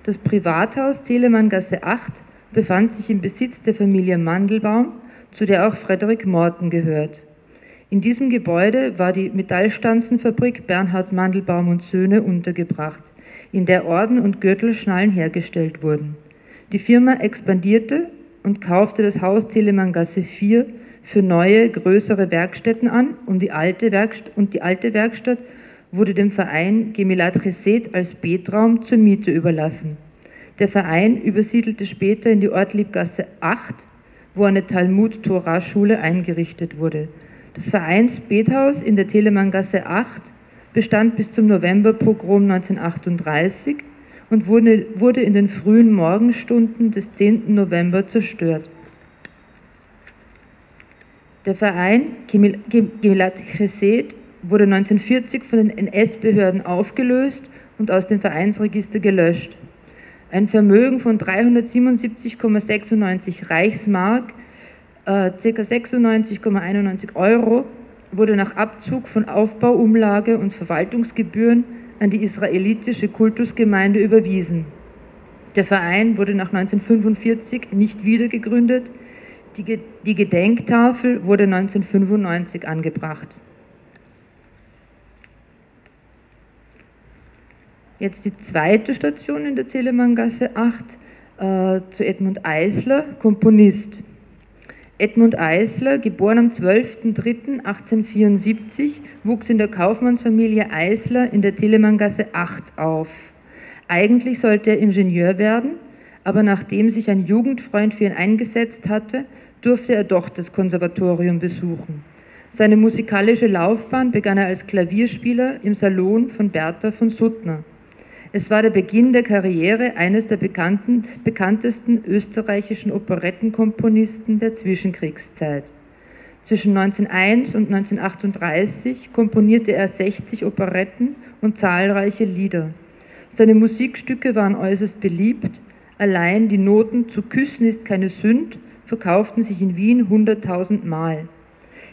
Speaker 6: Das Privathaus Telemanngasse 8 befand sich im Besitz der Familie Mandelbaum, zu der auch Frederik Morten gehört. In diesem Gebäude war die Metallstanzenfabrik Bernhard Mandelbaum und Söhne untergebracht, in der Orden und Gürtelschnallen hergestellt wurden. Die Firma expandierte und kaufte das Haus Telemanngasse 4 für neue, größere Werkstätten an und die alte Werkstatt, und die alte Werkstatt wurde dem Verein Gemilat Reset als Betraum zur Miete überlassen. Der Verein übersiedelte später in die Ortliebgasse 8, wo eine Talmud-Torah-Schule eingerichtet wurde. Das Vereinsbethaus in der Telemanngasse 8 bestand bis zum Novemberpogrom 1938 und wurde, wurde in den frühen Morgenstunden des 10. November zerstört. Der Verein Gemilat Chesed wurde 1940 von den NS-Behörden aufgelöst und aus dem Vereinsregister gelöscht. Ein Vermögen von 377,96 Reichsmark, äh, ca. 96,91 Euro, wurde nach Abzug von Aufbauumlage und Verwaltungsgebühren an die israelitische Kultusgemeinde überwiesen. Der Verein wurde nach 1945 nicht wieder gegründet. Die, die Gedenktafel wurde 1995 angebracht. Jetzt die zweite Station in der Telemanngasse 8 äh, zu Edmund Eisler, Komponist. Edmund Eisler, geboren am 12.03.1874, wuchs in der Kaufmannsfamilie Eisler in der Telemanngasse 8 auf. Eigentlich sollte er Ingenieur werden, aber nachdem sich ein Jugendfreund für ihn eingesetzt hatte, durfte er doch das Konservatorium besuchen. Seine musikalische Laufbahn begann er als Klavierspieler im Salon von Bertha von Suttner. Es war der Beginn der Karriere eines der bekanntesten österreichischen Operettenkomponisten der Zwischenkriegszeit. Zwischen 1901 und 1938 komponierte er 60 Operetten und zahlreiche Lieder. Seine Musikstücke waren äußerst beliebt. Allein die Noten zu Küssen ist keine Sünd verkauften sich in Wien 100.000 Mal.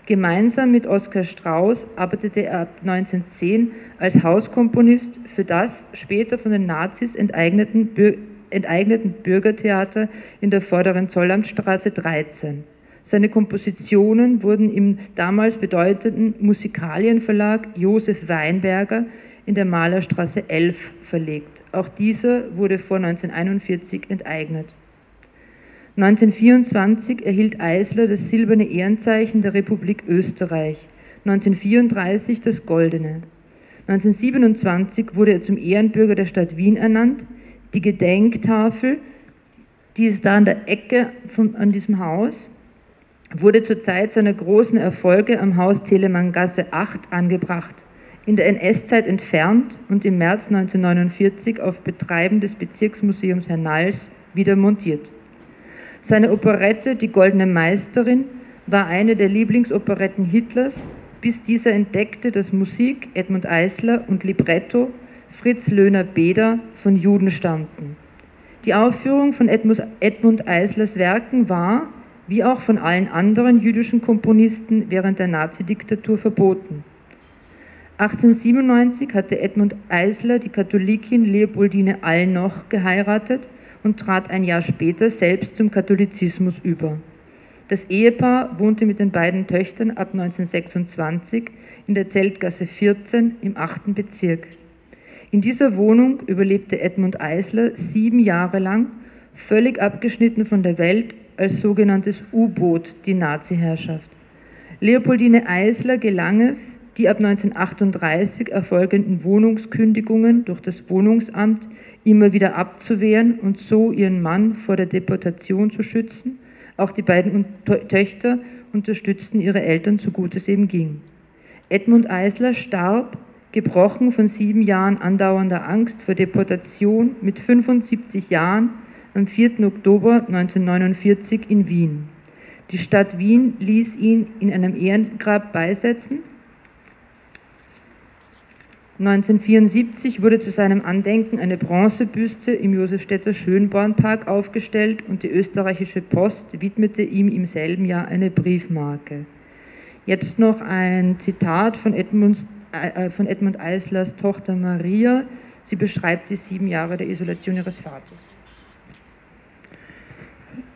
Speaker 6: Gemeinsam mit Oskar Strauß arbeitete er ab 1910 als Hauskomponist für das später von den Nazis enteigneten, enteigneten Bürgertheater in der vorderen Zollamtstraße 13. Seine Kompositionen wurden im damals bedeutenden Musikalienverlag Josef Weinberger in der Malerstraße 11 verlegt. Auch dieser wurde vor 1941 enteignet. 1924 erhielt Eisler das silberne Ehrenzeichen der Republik Österreich, 1934 das goldene. 1927 wurde er zum Ehrenbürger der Stadt Wien ernannt. Die Gedenktafel, die ist da an der Ecke von, an diesem Haus, wurde zur Zeit seiner großen Erfolge am Haus Telemanngasse 8 angebracht, in der NS-Zeit entfernt und im März 1949 auf Betreiben des Bezirksmuseums Hernals wieder montiert. Seine Operette Die Goldene Meisterin war eine der Lieblingsoperetten Hitlers, bis dieser entdeckte, dass Musik Edmund Eisler und Libretto Fritz Löhner-Beder von Juden stammten. Die Aufführung von Edmund Eislers Werken war, wie auch von allen anderen jüdischen Komponisten während der Nazidiktatur verboten. 1897 hatte Edmund Eisler die Katholikin Leopoldine Allnoch geheiratet und trat ein Jahr später selbst zum Katholizismus über. Das Ehepaar wohnte mit den beiden Töchtern ab 1926 in der Zeltgasse 14 im 8. Bezirk. In dieser Wohnung überlebte Edmund Eisler sieben Jahre lang, völlig abgeschnitten von der Welt, als sogenanntes U-Boot die Nazi-Herrschaft. Leopoldine Eisler gelang es, die ab 1938 erfolgenden Wohnungskündigungen durch das Wohnungsamt immer wieder abzuwehren und so ihren Mann vor der Deportation zu schützen. Auch die beiden Töchter unterstützten ihre Eltern so gut es eben ging. Edmund Eisler starb, gebrochen von sieben Jahren andauernder Angst vor Deportation, mit 75 Jahren am 4. Oktober 1949 in Wien. Die Stadt Wien ließ ihn in einem Ehrengrab beisetzen 1974 wurde zu seinem Andenken eine Bronzebüste im Josefstädter Schönbornpark aufgestellt und die österreichische Post widmete ihm im selben Jahr eine Briefmarke. Jetzt noch ein Zitat von, Edmunds, äh, von Edmund Eislers Tochter Maria. Sie beschreibt die sieben Jahre der Isolation ihres Vaters.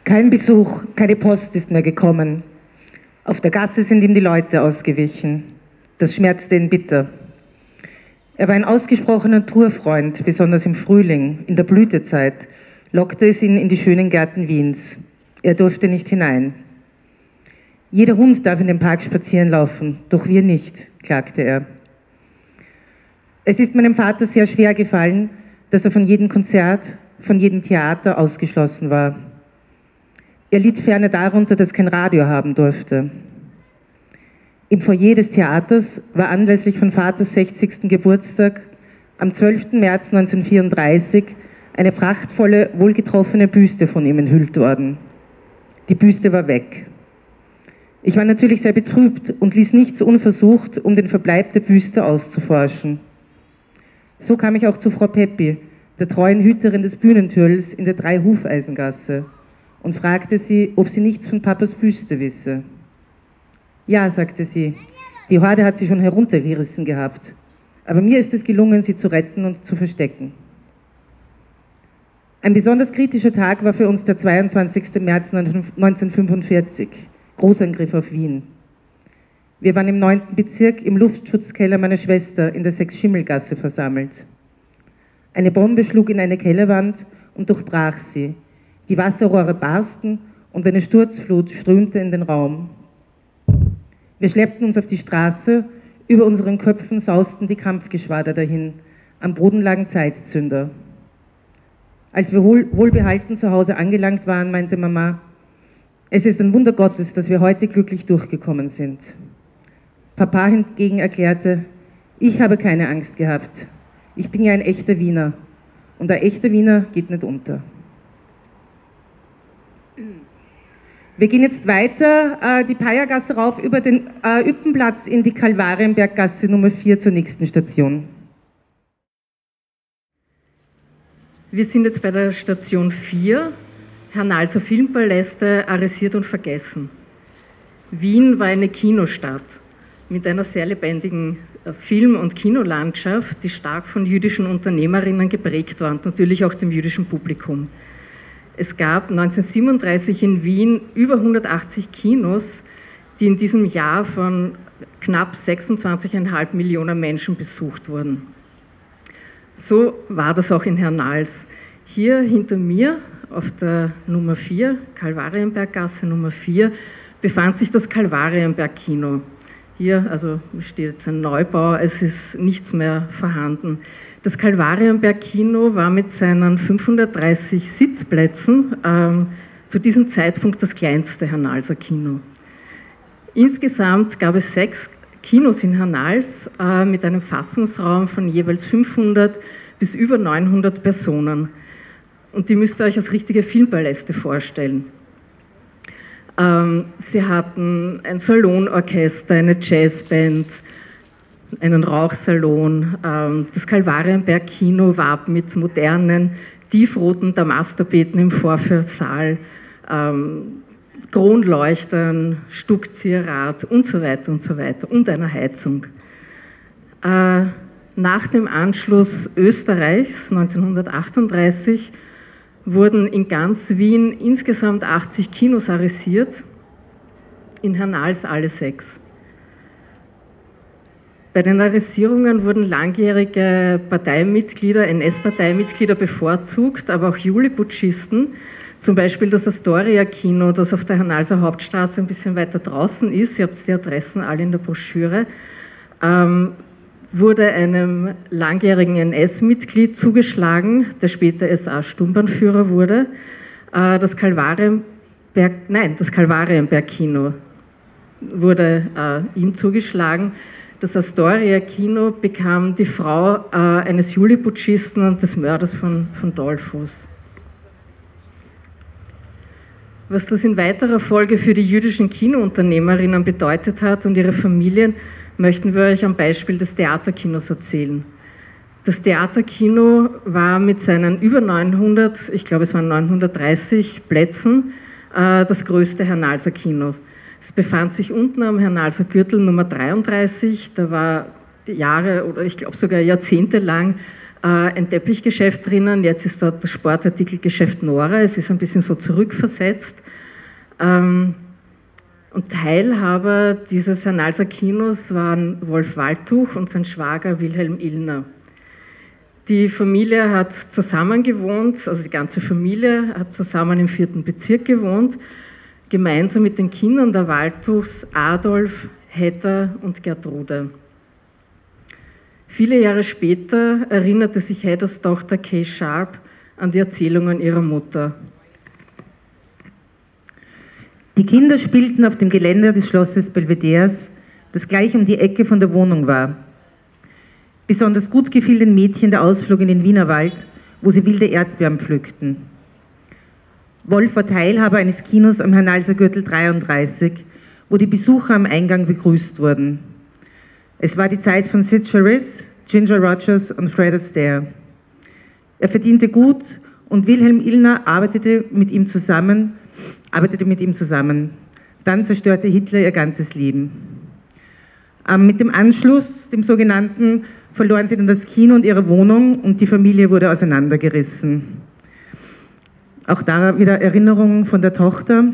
Speaker 7: Kein Besuch, keine Post ist mehr gekommen. Auf der Gasse sind ihm die Leute ausgewichen. Das schmerzte ihn bitter. Er war ein ausgesprochener Naturfreund, besonders im Frühling, in der Blütezeit, lockte es ihn in die schönen Gärten Wiens. Er durfte nicht hinein. Jeder Hund darf in den Park spazieren laufen, doch wir nicht, klagte er. Es ist meinem Vater sehr schwer gefallen, dass er von jedem Konzert, von jedem Theater ausgeschlossen war. Er litt ferner darunter, dass kein Radio haben durfte. Im Foyer des Theaters war anlässlich von Vaters 60. Geburtstag am 12. März 1934 eine prachtvolle, wohlgetroffene Büste von ihm enthüllt worden. Die Büste war weg. Ich war natürlich sehr betrübt und ließ nichts unversucht, um den Verbleib der Büste auszuforschen. So kam ich auch zu Frau Peppi, der treuen Hüterin des Bühnentürls in der Drei-Hufeisengasse, und fragte sie, ob sie nichts von Papas Büste wisse. Ja, sagte sie, die Horde hat sie schon heruntergerissen gehabt. Aber mir ist es gelungen, sie zu retten und zu verstecken. Ein besonders kritischer Tag war für uns der 22. März 1945, Großangriff auf Wien. Wir waren im 9. Bezirk im Luftschutzkeller meiner Schwester in der Sechs-Schimmelgasse versammelt. Eine Bombe schlug in eine Kellerwand und durchbrach sie. Die Wasserrohre barsten und eine Sturzflut strömte in den Raum. Wir schleppten uns auf die Straße, über unseren Köpfen sausten die Kampfgeschwader dahin, am Boden lagen Zeitzünder. Als wir wohl, wohlbehalten zu Hause angelangt waren, meinte Mama, es ist ein Wunder Gottes, dass wir heute glücklich durchgekommen sind. Papa hingegen erklärte, ich habe keine Angst gehabt. Ich bin ja ein echter Wiener. Und ein echter Wiener geht nicht unter. Wir gehen jetzt weiter äh, die Peiergasse rauf über den äh, Üppenplatz in die Kalvarienberggasse Nummer 4 zur nächsten Station.
Speaker 8: Wir sind jetzt bei der Station 4, Hernalser Filmpaläste, arresiert und vergessen. Wien war eine Kinostadt mit einer sehr lebendigen äh, Film- und Kinolandschaft, die stark von jüdischen Unternehmerinnen geprägt war und natürlich auch dem jüdischen Publikum. Es gab 1937 in Wien über 180 Kinos, die in diesem Jahr von knapp 26,5 Millionen Menschen besucht wurden. So war das auch in Hernals. Hier hinter mir auf der Nummer 4, Kalvarienberggasse Nummer 4, befand sich das Kalvarienberg-Kino. Hier also steht jetzt ein Neubau, es ist nichts mehr vorhanden. Das Kalvarienberg-Kino war mit seinen 530 Sitzplätzen ähm, zu diesem Zeitpunkt das kleinste Hernalser Kino. Insgesamt gab es sechs Kinos in Hernals äh, mit einem Fassungsraum von jeweils 500 bis über 900 Personen. Und die müsst ihr euch als richtige Filmpaläste vorstellen. Ähm, sie hatten ein Salonorchester, eine Jazzband, einen Rauchsalon. Ähm, das Kalvarienberg-Kino warb mit modernen, tiefroten Damastapeten im Vorführsaal, ähm, Kronleuchtern, Stuckzieherrad und so weiter und so weiter und einer Heizung. Äh, nach dem Anschluss Österreichs 1938 wurden in ganz Wien insgesamt 80 Kinos arresiert, in Hernals alle sechs. Bei den Arrestierungen wurden langjährige Parteimitglieder, NS-Parteimitglieder bevorzugt, aber auch Juli-Putschisten. Zum Beispiel das Astoria-Kino, das auf der Hernalser Hauptstraße ein bisschen weiter draußen ist. Ihr habt die Adressen alle in der Broschüre. Ähm, wurde einem langjährigen NS-Mitglied zugeschlagen, der später SA-Sturmbahnführer wurde. Äh, das Kalvarienberg, nein, das Kalvarienberg-Kino wurde äh, ihm zugeschlagen. Das Astoria Kino bekam die Frau äh, eines Juliputschisten und des Mörders von, von Dollfuss. Was das in weiterer Folge für die jüdischen Kinounternehmerinnen bedeutet hat und ihre Familien, möchten wir euch am Beispiel des Theaterkinos erzählen. Das Theaterkino war mit seinen über 900, ich glaube es waren 930 Plätzen, äh, das größte Hernalser Kino. Es befand sich unten am Hernalser Gürtel Nummer 33. Da war Jahre oder ich glaube sogar Jahrzehnte lang äh, ein Teppichgeschäft drinnen. Jetzt ist dort das Sportartikelgeschäft Nora. Es ist ein bisschen so zurückversetzt. Ähm, und Teilhaber dieses Hernalser Kinos waren Wolf Waldtuch und sein Schwager Wilhelm Illner. Die Familie hat zusammen gewohnt, also die ganze Familie hat zusammen im vierten Bezirk gewohnt, gemeinsam mit den Kindern der Waldtuchs Adolf, Hedda und Gertrude. Viele Jahre später erinnerte sich Heddas Tochter Kay Sharp an die Erzählungen ihrer Mutter.
Speaker 7: Die Kinder spielten auf dem Geländer des Schlosses Belvederes, das gleich um die Ecke von der Wohnung war. Besonders gut gefiel den Mädchen der Ausflug in den Wienerwald, wo sie wilde Erdbeeren pflückten. Wolf war Teilhaber eines Kinos am Hernalser Gürtel 33, wo die Besucher am Eingang begrüßt wurden. Es war die Zeit von Sid Charisse, Ginger Rogers und Fred Astaire. Er verdiente gut und Wilhelm Illner arbeitete mit ihm zusammen, arbeitete mit ihm zusammen. Dann zerstörte Hitler ihr ganzes Leben. Ähm, mit dem Anschluss, dem sogenannten verloren sie dann das Kino und ihre Wohnung und die Familie wurde auseinandergerissen. Auch da wieder Erinnerungen von der Tochter.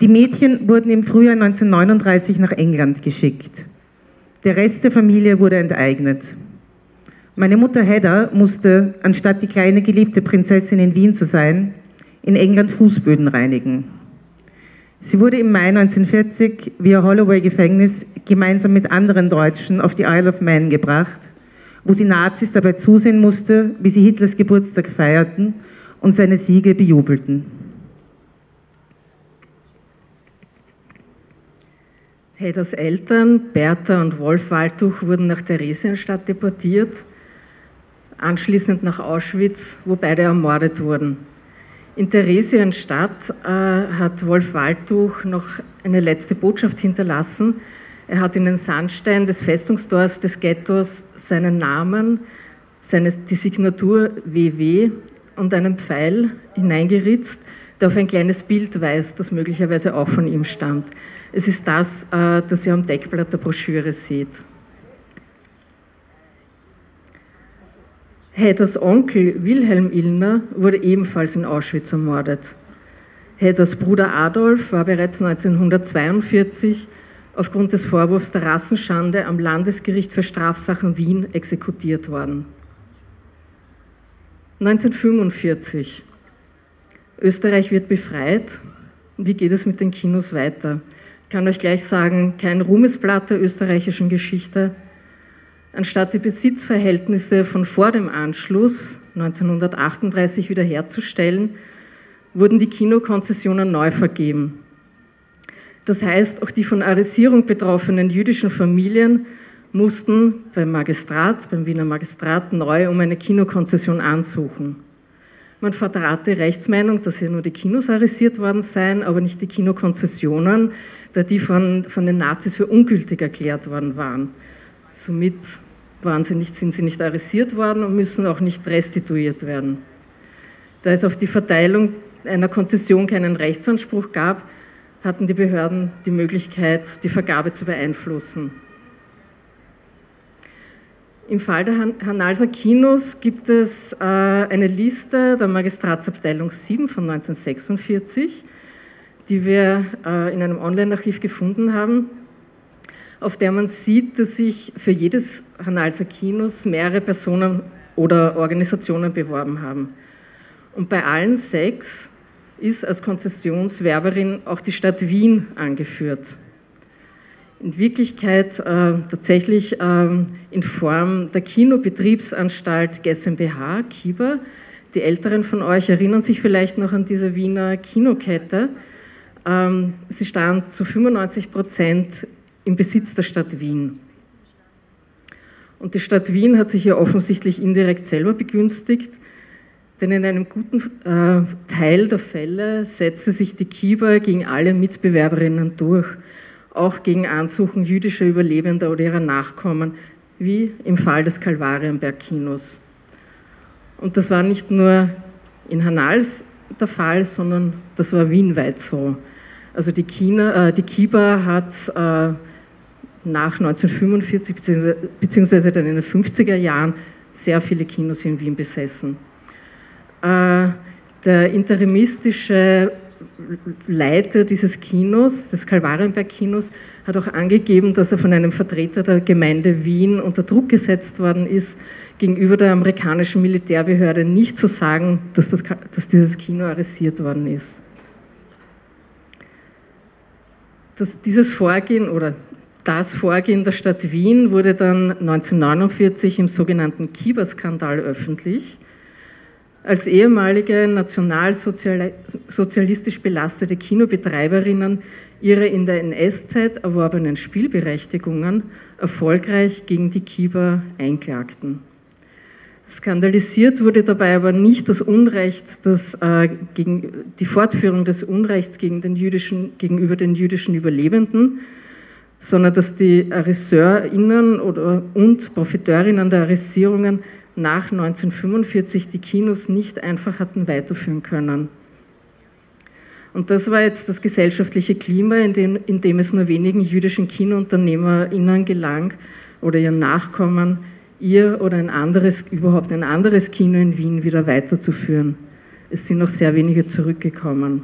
Speaker 7: Die Mädchen wurden im Frühjahr 1939 nach England geschickt. Der Rest der Familie wurde enteignet. Meine Mutter Hedda musste, anstatt die kleine geliebte Prinzessin in Wien zu sein, in England Fußböden reinigen. Sie wurde im Mai 1940 via Holloway-Gefängnis gemeinsam mit anderen Deutschen auf die Isle of Man gebracht, wo sie Nazis dabei zusehen musste, wie sie Hitlers Geburtstag feierten und seine Siege bejubelten.
Speaker 8: Hedders Eltern, Bertha und Wolf Waldtuch, wurden nach Theresienstadt deportiert, anschließend nach Auschwitz, wo beide ermordet wurden. In Theresienstadt äh, hat Wolf Waldtuch noch eine letzte Botschaft hinterlassen. Er hat in den Sandstein des Festungstors des Ghettos seinen Namen, seine, die Signatur WW und einen Pfeil hineingeritzt, der auf ein kleines Bild weist, das möglicherweise auch von ihm stammt. Es ist das, äh, das ihr am Deckblatt der Broschüre seht. Hedders Onkel Wilhelm Illner wurde ebenfalls in Auschwitz ermordet. Hedders Bruder Adolf war bereits 1942 aufgrund des Vorwurfs der Rassenschande am Landesgericht für Strafsachen Wien exekutiert worden. 1945. Österreich wird befreit. Wie geht es mit den Kinos weiter? Ich kann euch gleich sagen, kein Ruhmesblatt der österreichischen Geschichte, Anstatt die Besitzverhältnisse von vor dem Anschluss 1938 wiederherzustellen, wurden die Kinokonzessionen neu vergeben. Das heißt, auch die von Arisierung betroffenen jüdischen Familien mussten beim Magistrat, beim Wiener Magistrat, neu um eine Kinokonzession ansuchen. Man vertrat die Rechtsmeinung, dass hier nur die Kinos arisiert worden seien, aber nicht die Kinokonzessionen, da die von, von den Nazis für ungültig erklärt worden waren. Somit waren sie nicht, sind sie nicht arrestiert worden und müssen auch nicht restituiert werden. Da es auf die Verteilung einer Konzession keinen Rechtsanspruch gab, hatten die Behörden die Möglichkeit, die Vergabe zu beeinflussen. Im Fall der Hanalser Kinos gibt es äh, eine Liste der Magistratsabteilung 7 von 1946, die wir äh, in einem Online-Archiv gefunden haben auf der man sieht, dass sich für jedes Hanalser Kinos mehrere Personen oder Organisationen beworben haben. Und bei allen sechs ist als Konzessionswerberin auch die Stadt Wien angeführt. In Wirklichkeit äh, tatsächlich äh, in Form der Kinobetriebsanstalt GmbH, KIBA. Die Älteren von euch erinnern sich vielleicht noch an diese Wiener Kinokette. Ähm, sie stand zu 95 Prozent im Besitz der Stadt Wien. Und die Stadt Wien hat sich hier offensichtlich indirekt selber begünstigt, denn in einem guten äh, Teil der Fälle setzte sich die Kiba gegen alle Mitbewerberinnen durch, auch gegen Ansuchen jüdischer Überlebender oder ihrer Nachkommen, wie im Fall des Kalvarienberg-Kinos. Und das war nicht nur in Hanals der Fall, sondern das war wienweit so. Also die, China, äh, die Kiba hat äh, nach 1945 beziehungsweise dann in den 50er Jahren sehr viele Kinos in Wien besessen. Äh, der interimistische Leiter dieses Kinos, des Kalvarienberg-Kinos, hat auch angegeben, dass er von einem Vertreter der Gemeinde Wien unter Druck gesetzt worden ist, gegenüber der amerikanischen Militärbehörde nicht zu sagen, dass, das, dass dieses Kino arrestiert worden ist. Das, dieses Vorgehen oder das Vorgehen der Stadt Wien wurde dann 1949 im sogenannten Kieber-Skandal öffentlich. Als ehemalige nationalsozialistisch belastete Kinobetreiberinnen ihre in der NS-Zeit erworbenen Spielberechtigungen erfolgreich gegen die Kieber einklagten. Skandalisiert wurde dabei aber nicht das Unrecht, das, äh, gegen, die Fortführung des Unrechts gegen den jüdischen, gegenüber den jüdischen Überlebenden, sondern dass die AresseurInnen oder, und Profiteurinnen der Arrestierungen nach 1945 die Kinos nicht einfach hatten weiterführen können. Und das war jetzt das gesellschaftliche Klima, in dem, in dem es nur wenigen jüdischen KinounternehmerInnen gelang oder ihren Nachkommen, ihr oder ein anderes, überhaupt ein anderes Kino in Wien wieder weiterzuführen. Es sind noch sehr wenige zurückgekommen.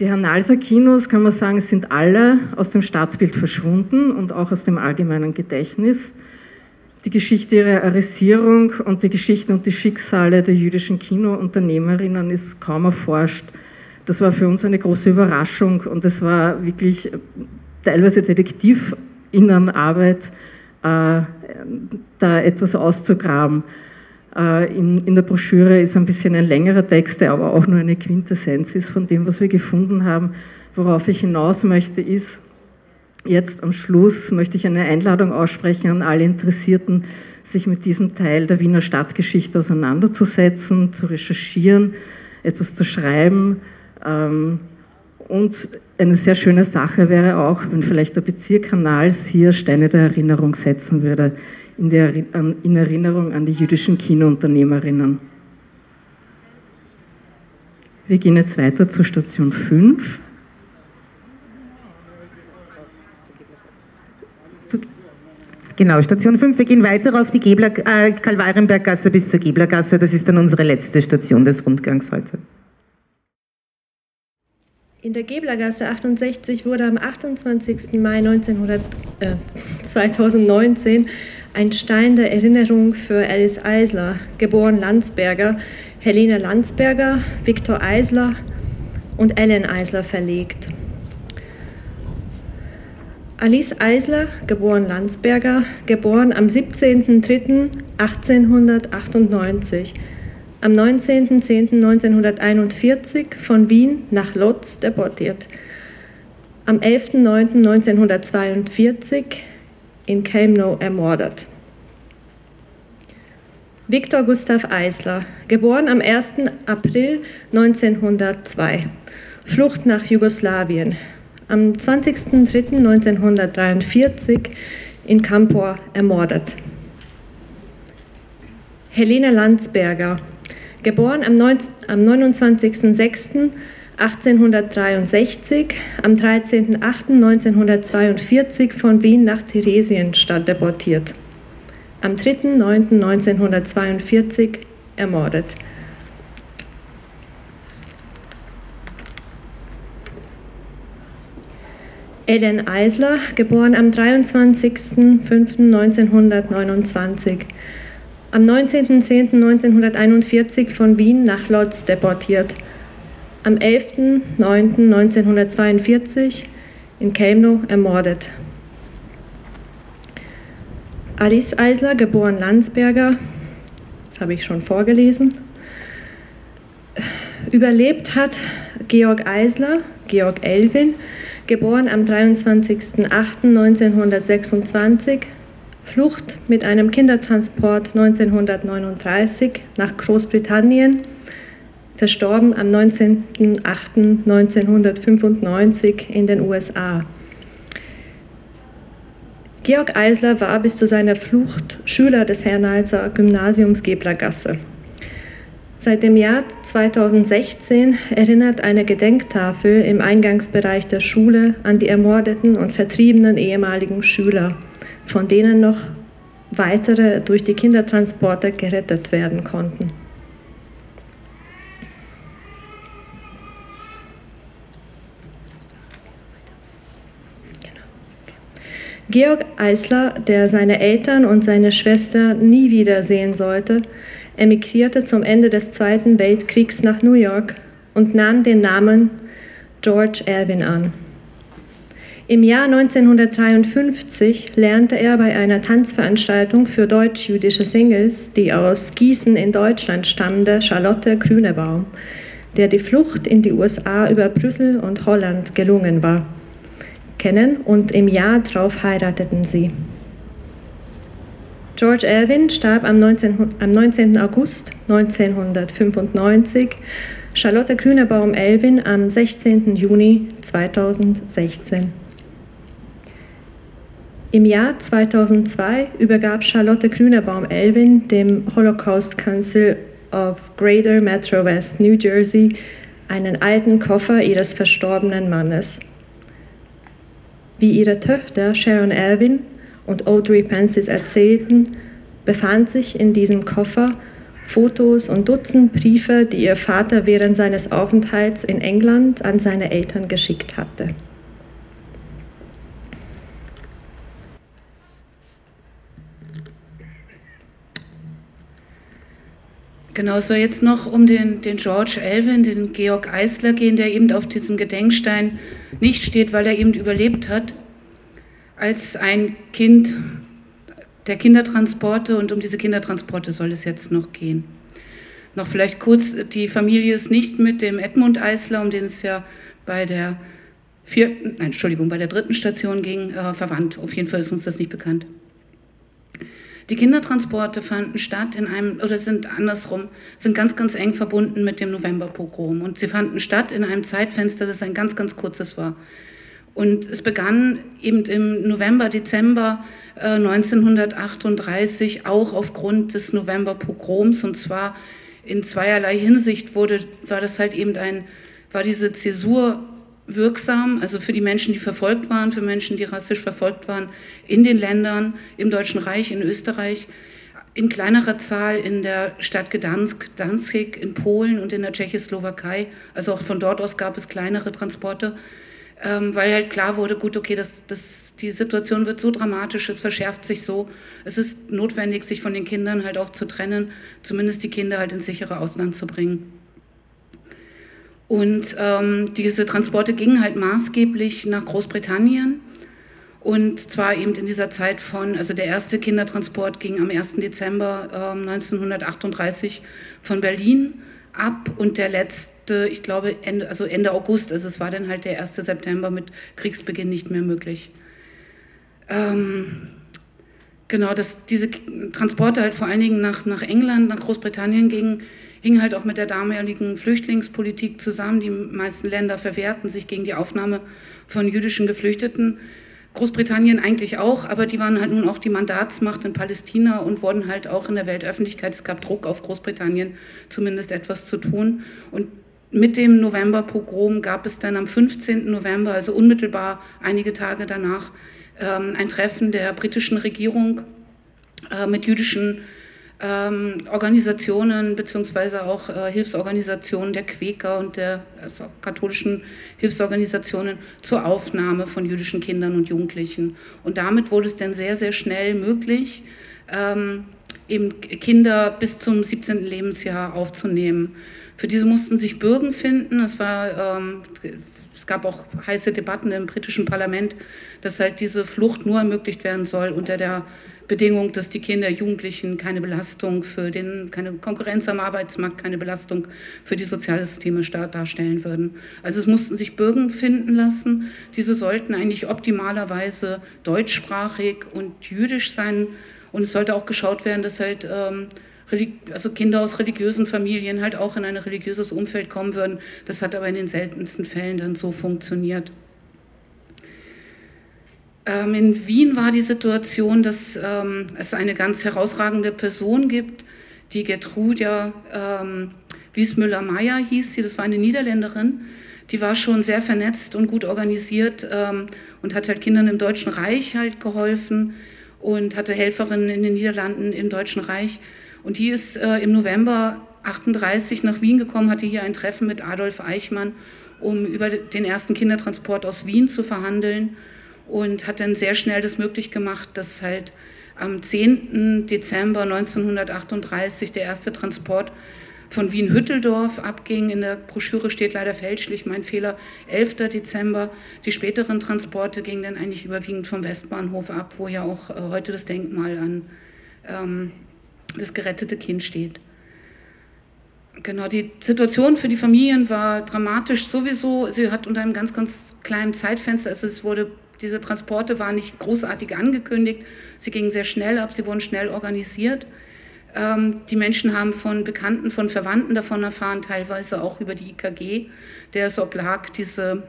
Speaker 8: Die Hernalser Kinos, kann man sagen, sind alle aus dem Stadtbild verschwunden und auch aus dem allgemeinen Gedächtnis. Die Geschichte ihrer Arresierung und die Geschichten und die Schicksale der jüdischen Kinounternehmerinnen ist kaum erforscht. Das war für uns eine große Überraschung und es war wirklich teilweise Detektivinnenarbeit, äh, da etwas auszugraben. Äh, in, in der Broschüre ist ein bisschen ein längerer Text, der aber auch nur eine Quintessenz ist von dem, was wir gefunden haben. Worauf ich hinaus möchte, ist, jetzt am Schluss möchte ich eine Einladung aussprechen an alle Interessierten, sich mit diesem Teil der Wiener Stadtgeschichte auseinanderzusetzen, zu recherchieren, etwas zu schreiben. Ähm, und eine sehr schöne Sache wäre auch, wenn vielleicht der Bezirk Kanals hier Steine der Erinnerung setzen würde in, der, in Erinnerung an die jüdischen Kinounternehmerinnen. Wir gehen jetzt weiter zur Station 5.
Speaker 7: Genau, Station 5. Wir gehen weiter auf die Gebler, äh, Kalvarienberggasse bis zur Geblergasse. Das ist dann unsere letzte Station des Rundgangs heute.
Speaker 3: In der Geblergasse 68 wurde am 28. Mai 1900, äh, 2019 ein Stein der Erinnerung für Alice Eisler, geboren Landsberger, Helene Landsberger, Viktor Eisler und Ellen Eisler verlegt. Alice Eisler, geboren Landsberger, geboren am 17.03.1898, am 19.10.1941 von Wien nach Lodz deportiert, am 11.09.1942 in Kelmno ermordet. Viktor Gustav Eisler, geboren am 1. April 1902, Flucht nach Jugoslawien, am 20.03.1943 in Kampor ermordet. Helene Landsberger, geboren am, am 29.06. 1863, am 13.08.1942 von Wien nach Theresienstadt deportiert. Am 3.09.1942 ermordet. Ellen Eisler, geboren am 23.05.1929, am 19.10.1941 von Wien nach Lodz deportiert am 11.09.1942 in Kelmno ermordet. Alice Eisler, geboren Landsberger, das habe ich schon vorgelesen, überlebt hat Georg Eisler, Georg Elwin, geboren am 23.08.1926, Flucht mit einem Kindertransport 1939 nach Großbritannien, verstorben am 19.08.1995 in den USA. Georg Eisler war bis zu seiner Flucht Schüler des Hernalser Gymnasiums Geblergasse. Seit dem Jahr 2016 erinnert eine Gedenktafel im Eingangsbereich der Schule an die ermordeten und vertriebenen ehemaligen Schüler, von denen noch weitere durch die Kindertransporte gerettet werden konnten. Georg Eisler, der seine Eltern und seine Schwester nie wiedersehen sollte, emigrierte zum Ende des Zweiten Weltkriegs nach New York und nahm den Namen George Erwin an. Im Jahr 1953 lernte er bei einer Tanzveranstaltung für deutsch-jüdische Singles die aus Gießen in Deutschland stammende Charlotte Grünebaum, der die Flucht in die USA über Brüssel und Holland gelungen war kennen und im Jahr darauf heirateten sie. George Elvin starb am 19, am 19. August 1995, Charlotte Grünebaum-Elvin am 16. Juni 2016. Im Jahr 2002 übergab Charlotte Grünebaum-Elvin dem Holocaust Council of Greater Metro West New Jersey einen alten Koffer ihres verstorbenen Mannes wie ihre Töchter Sharon Erwin und Audrey Pensis erzählten, befand sich in diesem Koffer Fotos und Dutzend Briefe, die ihr Vater während seines Aufenthalts in England an seine Eltern geschickt hatte.
Speaker 1: Genau, soll jetzt noch um den, den George Elvin, den Georg Eisler gehen, der eben auf diesem Gedenkstein nicht steht, weil er eben überlebt hat als ein Kind der Kindertransporte und um diese Kindertransporte soll es jetzt noch gehen. Noch vielleicht kurz, die Familie ist nicht mit dem Edmund Eisler, um den es ja bei der vierten, nein, Entschuldigung, bei der dritten Station ging, äh, verwandt. Auf jeden Fall ist uns das nicht bekannt. Die Kindertransporte fanden statt in einem, oder sind andersrum, sind ganz, ganz eng verbunden mit dem Novemberpogrom. Und sie fanden statt in einem Zeitfenster, das ein ganz, ganz kurzes war. Und es begann eben im November, Dezember äh, 1938 auch aufgrund des Novemberpogroms. Und zwar in zweierlei Hinsicht wurde, war das halt eben ein, war diese Zäsur wirksam, also für die Menschen, die verfolgt waren, für Menschen, die rassisch verfolgt waren, in den Ländern, im Deutschen Reich, in Österreich, in kleinerer Zahl in der Stadt Gdansk, Danzig, in Polen und in der Tschechoslowakei. Also auch von dort aus gab es kleinere Transporte, ähm, weil halt klar wurde, gut, okay, das, das, die Situation wird so dramatisch, es verschärft sich so, es ist notwendig, sich von den Kindern halt auch zu trennen, zumindest die Kinder halt ins sichere Ausland zu bringen. Und ähm, diese Transporte gingen halt maßgeblich nach Großbritannien. Und zwar eben in dieser Zeit von, also der erste Kindertransport ging am 1. Dezember äh, 1938 von Berlin ab und der letzte, ich glaube, Ende, also Ende August, also es war dann halt der 1. September mit Kriegsbeginn nicht mehr möglich. Ähm, genau, dass diese Transporte halt vor allen Dingen nach, nach England, nach Großbritannien gingen, hing halt auch mit der damaligen Flüchtlingspolitik zusammen. Die meisten Länder verwehrten sich gegen die Aufnahme von jüdischen Geflüchteten. Großbritannien eigentlich auch, aber die waren halt nun auch die Mandatsmacht in Palästina und wurden halt auch in der Weltöffentlichkeit, es gab Druck auf Großbritannien, zumindest etwas zu tun. Und mit dem Novemberpogrom gab es dann am 15. November, also unmittelbar einige Tage danach, ähm, ein Treffen der britischen Regierung äh, mit jüdischen ähm, Organisationen beziehungsweise auch äh, Hilfsorganisationen der Quäker und der also katholischen Hilfsorganisationen zur Aufnahme von jüdischen Kindern und Jugendlichen. Und damit wurde es dann sehr, sehr schnell möglich, ähm, eben Kinder bis zum 17. Lebensjahr aufzunehmen. Für diese mussten sich Bürgen finden. Es war ähm, es gab auch heiße Debatten im britischen Parlament, dass halt diese Flucht nur ermöglicht werden soll unter der Bedingung, dass die Kinder, Jugendlichen keine Belastung für den, keine Konkurrenz am Arbeitsmarkt, keine Belastung für die Sozialsysteme darstellen würden. Also es mussten sich Bürger finden lassen. Diese sollten eigentlich optimalerweise deutschsprachig und jüdisch sein. Und es sollte auch geschaut werden, dass halt ähm, also Kinder aus religiösen Familien halt auch in ein religiöses Umfeld kommen würden. Das hat aber in den seltensten Fällen dann so funktioniert. Ähm, in Wien war die Situation, dass ähm, es eine ganz herausragende Person gibt, die Gertrudia ähm, Wiesmüller-Meyer hieß sie, das war eine Niederländerin, die war schon sehr vernetzt und gut organisiert ähm, und hat halt Kindern im Deutschen Reich halt geholfen und hatte Helferinnen in den Niederlanden im Deutschen Reich. Und die ist äh, im November 38 nach Wien gekommen, hatte hier ein Treffen mit Adolf Eichmann, um über den ersten Kindertransport aus Wien zu verhandeln und hat dann sehr schnell das möglich gemacht, dass halt am 10. Dezember 1938 der erste Transport von Wien-Hütteldorf abging. In der Broschüre steht leider fälschlich, mein Fehler, 11. Dezember. Die späteren Transporte gingen dann eigentlich überwiegend vom Westbahnhof ab, wo ja auch äh, heute das Denkmal an ähm, das gerettete Kind steht. Genau, die Situation für die Familien war dramatisch sowieso. Sie hat unter einem ganz, ganz kleinen Zeitfenster, also es wurde, diese Transporte waren nicht großartig angekündigt, sie gingen sehr schnell ab, sie wurden schnell organisiert. Ähm, die Menschen haben von Bekannten, von Verwandten davon erfahren, teilweise auch über die IKG, der es oblag, diese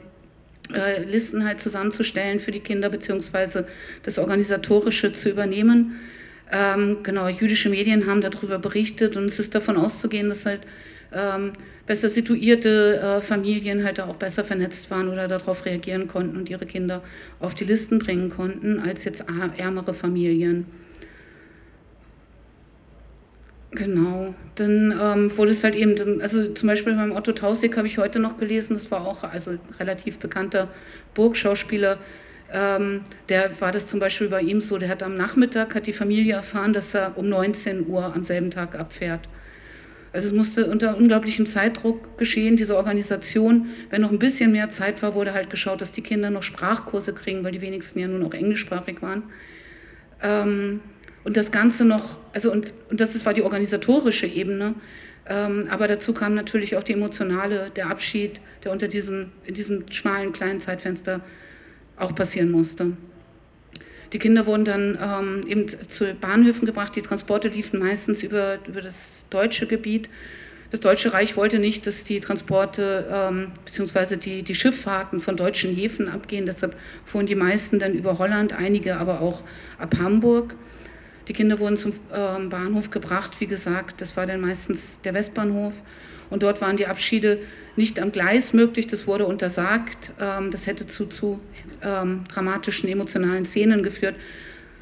Speaker 1: äh, Listen halt zusammenzustellen für die Kinder, beziehungsweise das Organisatorische zu übernehmen. Ähm, genau, jüdische Medien haben darüber berichtet und es ist davon auszugehen, dass halt ähm, besser situierte äh, Familien halt auch besser vernetzt waren oder darauf reagieren konnten und ihre Kinder auf die Listen bringen konnten, als jetzt ärmere Familien. Genau, dann ähm, wurde es halt eben, also zum Beispiel beim Otto Tausig habe ich heute noch gelesen, das war auch also relativ bekannter Burgschauspieler, ähm, der war das zum Beispiel bei ihm so, der hat am Nachmittag, hat die Familie erfahren, dass er um 19 Uhr am selben Tag abfährt. Also es musste unter unglaublichem Zeitdruck geschehen, diese Organisation. Wenn noch ein bisschen mehr Zeit war, wurde halt geschaut, dass die Kinder noch Sprachkurse kriegen, weil die wenigsten ja nun auch englischsprachig waren. Ähm, und das Ganze noch, also und, und das war die organisatorische Ebene, ähm, aber dazu kam natürlich auch die emotionale, der Abschied, der unter diesem, in diesem schmalen kleinen Zeitfenster auch passieren musste. Die Kinder wurden dann ähm, eben zu Bahnhöfen gebracht. Die Transporte liefen meistens über, über das deutsche Gebiet. Das Deutsche Reich wollte nicht, dass die Transporte ähm, bzw. Die, die Schifffahrten von deutschen Häfen abgehen. Deshalb fuhren die meisten dann über Holland, einige aber auch ab Hamburg. Die Kinder wurden zum ähm, Bahnhof gebracht. Wie gesagt, das war dann meistens der Westbahnhof. Und dort waren die Abschiede nicht am Gleis möglich, das wurde untersagt. Ähm, das hätte zu, zu ähm, dramatischen emotionalen Szenen geführt.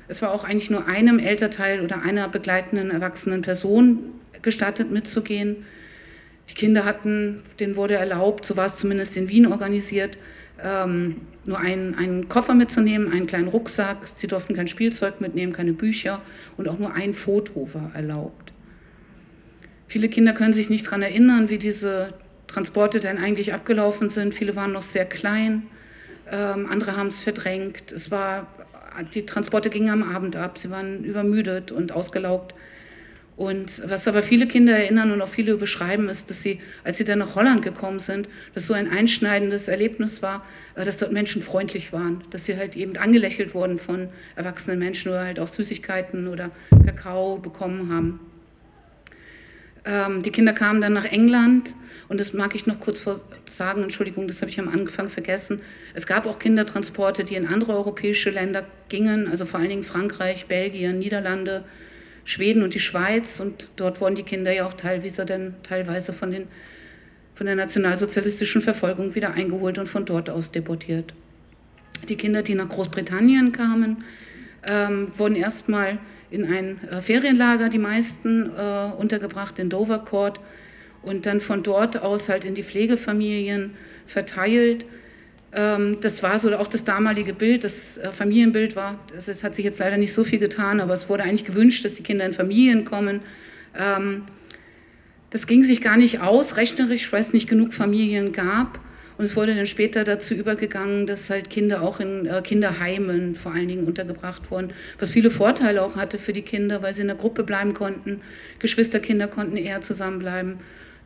Speaker 1: Es war auch eigentlich nur einem Elternteil oder einer begleitenden erwachsenen Person gestattet mitzugehen. Die Kinder hatten, denen wurde erlaubt, so war es zumindest in Wien organisiert, ähm, nur einen, einen Koffer mitzunehmen, einen kleinen Rucksack. Sie durften kein Spielzeug mitnehmen, keine Bücher und auch nur ein Foto war erlaubt. Viele Kinder können sich nicht daran erinnern, wie diese Transporte denn eigentlich abgelaufen sind. Viele waren noch sehr klein, ähm, andere haben es verdrängt. Es war, die Transporte gingen am Abend ab, sie waren übermüdet und ausgelaugt. Und was aber viele Kinder erinnern und auch viele beschreiben, ist, dass sie, als sie dann nach Holland gekommen sind, das so ein einschneidendes Erlebnis war, äh, dass dort Menschen freundlich waren, dass sie halt eben angelächelt wurden von erwachsenen Menschen oder halt auch Süßigkeiten oder Kakao bekommen haben. Ähm, die Kinder kamen dann nach England und das mag ich noch kurz sagen, Entschuldigung, das habe ich am Anfang vergessen. Es gab auch Kindertransporte, die in andere europäische Länder gingen, also vor allen Dingen Frankreich, Belgien, Niederlande, Schweden und die Schweiz und dort wurden die Kinder ja auch teilweise, dann, teilweise von, den, von der nationalsozialistischen Verfolgung wieder eingeholt und von dort aus deportiert. Die Kinder, die nach Großbritannien kamen, ähm, wurden erstmal in ein äh, Ferienlager, die meisten äh, untergebracht in Dovercourt und dann von dort aus halt in die Pflegefamilien verteilt. Ähm, das war so auch das damalige Bild, das äh, Familienbild war, das, das, hat sich jetzt leider nicht so viel getan, aber es wurde eigentlich gewünscht, dass die Kinder in Familien kommen. Ähm, das ging sich gar nicht aus, rechnerisch, weil es nicht genug Familien gab. Und es wurde dann später dazu übergegangen, dass halt Kinder auch in äh, Kinderheimen vor allen Dingen untergebracht wurden, was viele Vorteile auch hatte für die Kinder, weil sie in der Gruppe bleiben konnten. Geschwisterkinder konnten eher zusammenbleiben.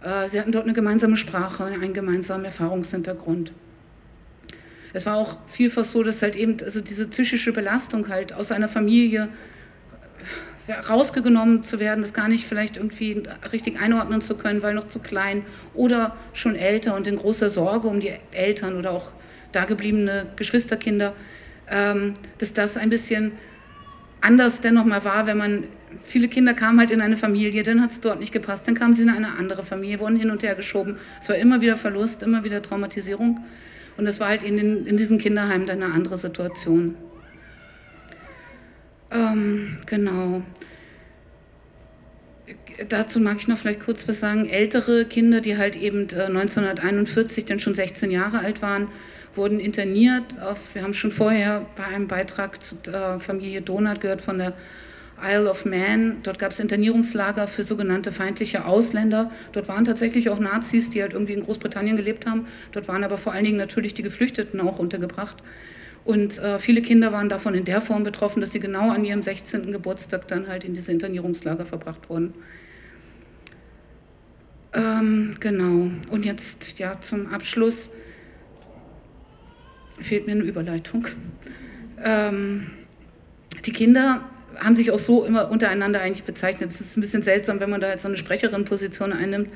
Speaker 1: Äh, sie hatten dort eine gemeinsame Sprache, einen gemeinsamen Erfahrungshintergrund. Es war auch vielfach so, dass halt eben also diese psychische Belastung halt aus einer Familie rausgenommen zu werden, das gar nicht vielleicht irgendwie richtig einordnen zu können, weil noch zu klein oder schon älter und in großer Sorge um die Eltern oder auch dagebliebene Geschwisterkinder, ähm, dass das ein bisschen anders dennoch mal war, wenn man, viele Kinder kamen halt in eine Familie, dann hat es dort nicht gepasst, dann kamen sie in eine andere Familie, wurden hin und her geschoben. Es war immer wieder Verlust, immer wieder Traumatisierung und das war halt in, den, in diesen Kinderheimen dann eine andere Situation. Ähm, genau. Dazu mag ich noch vielleicht kurz was sagen. Ältere Kinder, die halt eben 1941 äh, dann schon 16 Jahre alt waren, wurden interniert. Auf, wir haben schon vorher bei einem Beitrag zur äh, Familie Donat gehört von der Isle of Man. Dort gab es Internierungslager für sogenannte feindliche Ausländer. Dort waren tatsächlich auch Nazis, die halt irgendwie in Großbritannien gelebt haben. Dort waren aber vor allen Dingen natürlich die Geflüchteten auch untergebracht. Und äh, viele Kinder waren davon in der Form betroffen, dass sie genau an ihrem 16. Geburtstag dann halt in diese Internierungslager verbracht wurden. Ähm, genau. Und jetzt ja zum Abschluss fehlt mir eine Überleitung. Ähm, die Kinder haben sich auch so immer untereinander eigentlich bezeichnet. Es ist ein bisschen seltsam, wenn man da jetzt so eine Sprecherin-Position einnimmt.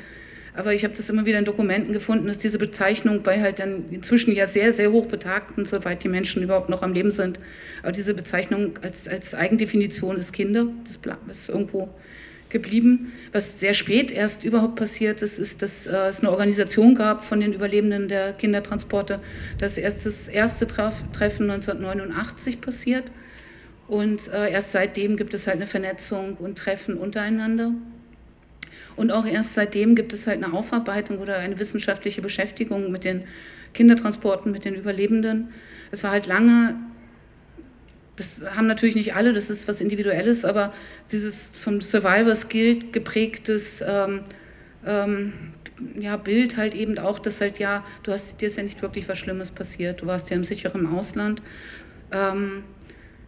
Speaker 1: Aber ich habe das immer wieder in Dokumenten gefunden, dass diese Bezeichnung bei halt dann inzwischen ja sehr, sehr hoch betagten, soweit die Menschen überhaupt noch am Leben sind, aber diese Bezeichnung als, als Eigendefinition ist Kinder, das ist irgendwo geblieben. Was sehr spät erst überhaupt passiert ist, ist, dass äh, es eine Organisation gab von den Überlebenden der Kindertransporte. Das erst das erste Treffen 1989 passiert und äh, erst seitdem gibt es halt eine Vernetzung und Treffen untereinander. Und auch erst seitdem gibt es halt eine Aufarbeitung oder eine wissenschaftliche Beschäftigung mit den Kindertransporten, mit den Überlebenden. Es war halt lange, das haben natürlich nicht alle, das ist was Individuelles, aber dieses vom Survivors Guild geprägtes ähm, ähm, ja, Bild halt eben auch, dass halt ja, du hast dir ist ja nicht wirklich was Schlimmes passiert, du warst ja im sicheren Ausland. Ähm,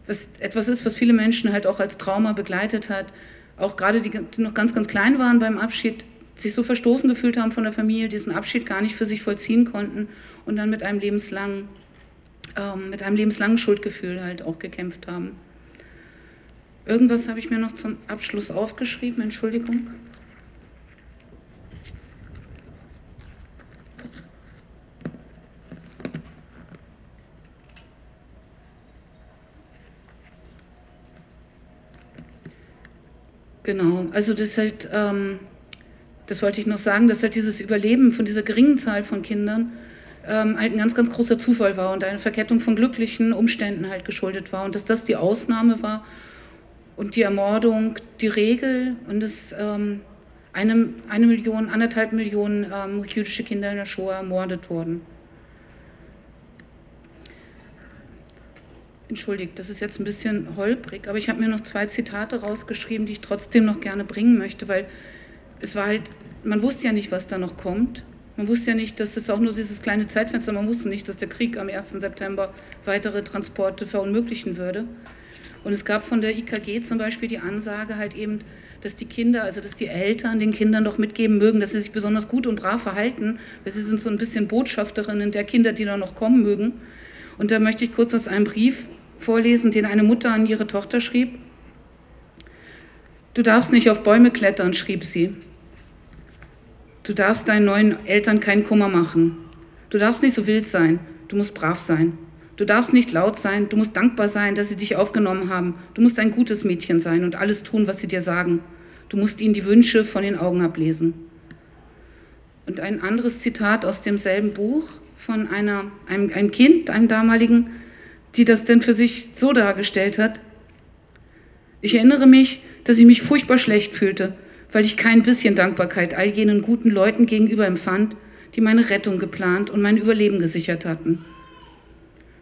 Speaker 1: was etwas ist, was viele Menschen halt auch als Trauma begleitet hat auch gerade die, die noch ganz, ganz klein waren beim Abschied, sich so verstoßen gefühlt haben von der Familie, diesen Abschied gar nicht für sich vollziehen konnten und dann mit einem lebenslangen, ähm, mit einem lebenslangen Schuldgefühl halt auch gekämpft haben. Irgendwas habe ich mir noch zum Abschluss aufgeschrieben, Entschuldigung. Genau, also das halt, ähm, das wollte ich noch sagen, dass halt dieses Überleben von dieser geringen Zahl von Kindern ähm, halt ein ganz, ganz großer Zufall war und eine Verkettung von glücklichen Umständen halt geschuldet war und dass das die Ausnahme war und die Ermordung die Regel und dass ähm, eine, eine Million, anderthalb Millionen ähm, jüdische Kinder in der Shoah ermordet wurden. Entschuldigt, das ist jetzt ein bisschen holprig, aber ich habe mir noch zwei Zitate rausgeschrieben, die ich trotzdem noch gerne bringen möchte, weil es war halt, man wusste ja nicht, was da noch kommt. Man wusste ja nicht, dass es auch nur dieses kleine Zeitfenster, man wusste nicht, dass der Krieg am 1. September weitere Transporte verunmöglichen würde. Und es gab von der IKG zum Beispiel die Ansage halt eben, dass die Kinder, also dass die Eltern den Kindern doch mitgeben mögen, dass sie sich besonders gut und brav verhalten, weil sie sind so ein bisschen Botschafterinnen der Kinder, die da noch kommen mögen. Und da möchte ich kurz aus einem Brief vorlesen, den eine Mutter an ihre Tochter schrieb. Du darfst nicht auf Bäume klettern, schrieb sie. Du darfst deinen neuen Eltern keinen Kummer machen. Du darfst nicht so wild sein, du musst brav sein. Du darfst nicht laut sein, du musst dankbar sein, dass sie dich aufgenommen haben. Du musst ein gutes Mädchen sein und alles tun, was sie dir sagen. Du musst ihnen die Wünsche von den Augen ablesen. Und ein anderes Zitat aus demselben Buch von einer, einem, einem Kind, einem damaligen, die das denn für sich so dargestellt hat. Ich erinnere mich, dass ich mich furchtbar schlecht fühlte, weil ich kein bisschen Dankbarkeit all jenen guten Leuten gegenüber empfand, die meine Rettung geplant und mein Überleben gesichert hatten.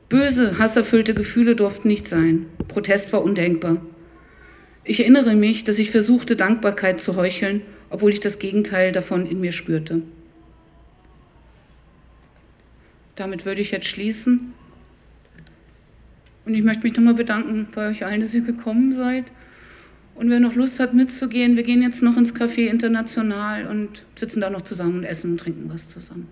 Speaker 1: Böse, hasserfüllte Gefühle durften nicht sein. Protest war undenkbar. Ich erinnere mich, dass ich versuchte, Dankbarkeit zu heucheln, obwohl ich das Gegenteil davon in mir spürte. damit würde ich jetzt schließen. Und ich möchte mich nochmal bedanken bei euch allen, dass ihr gekommen seid. Und wer noch Lust hat mitzugehen, wir gehen jetzt noch ins Café International und sitzen da noch zusammen und essen und trinken was zusammen.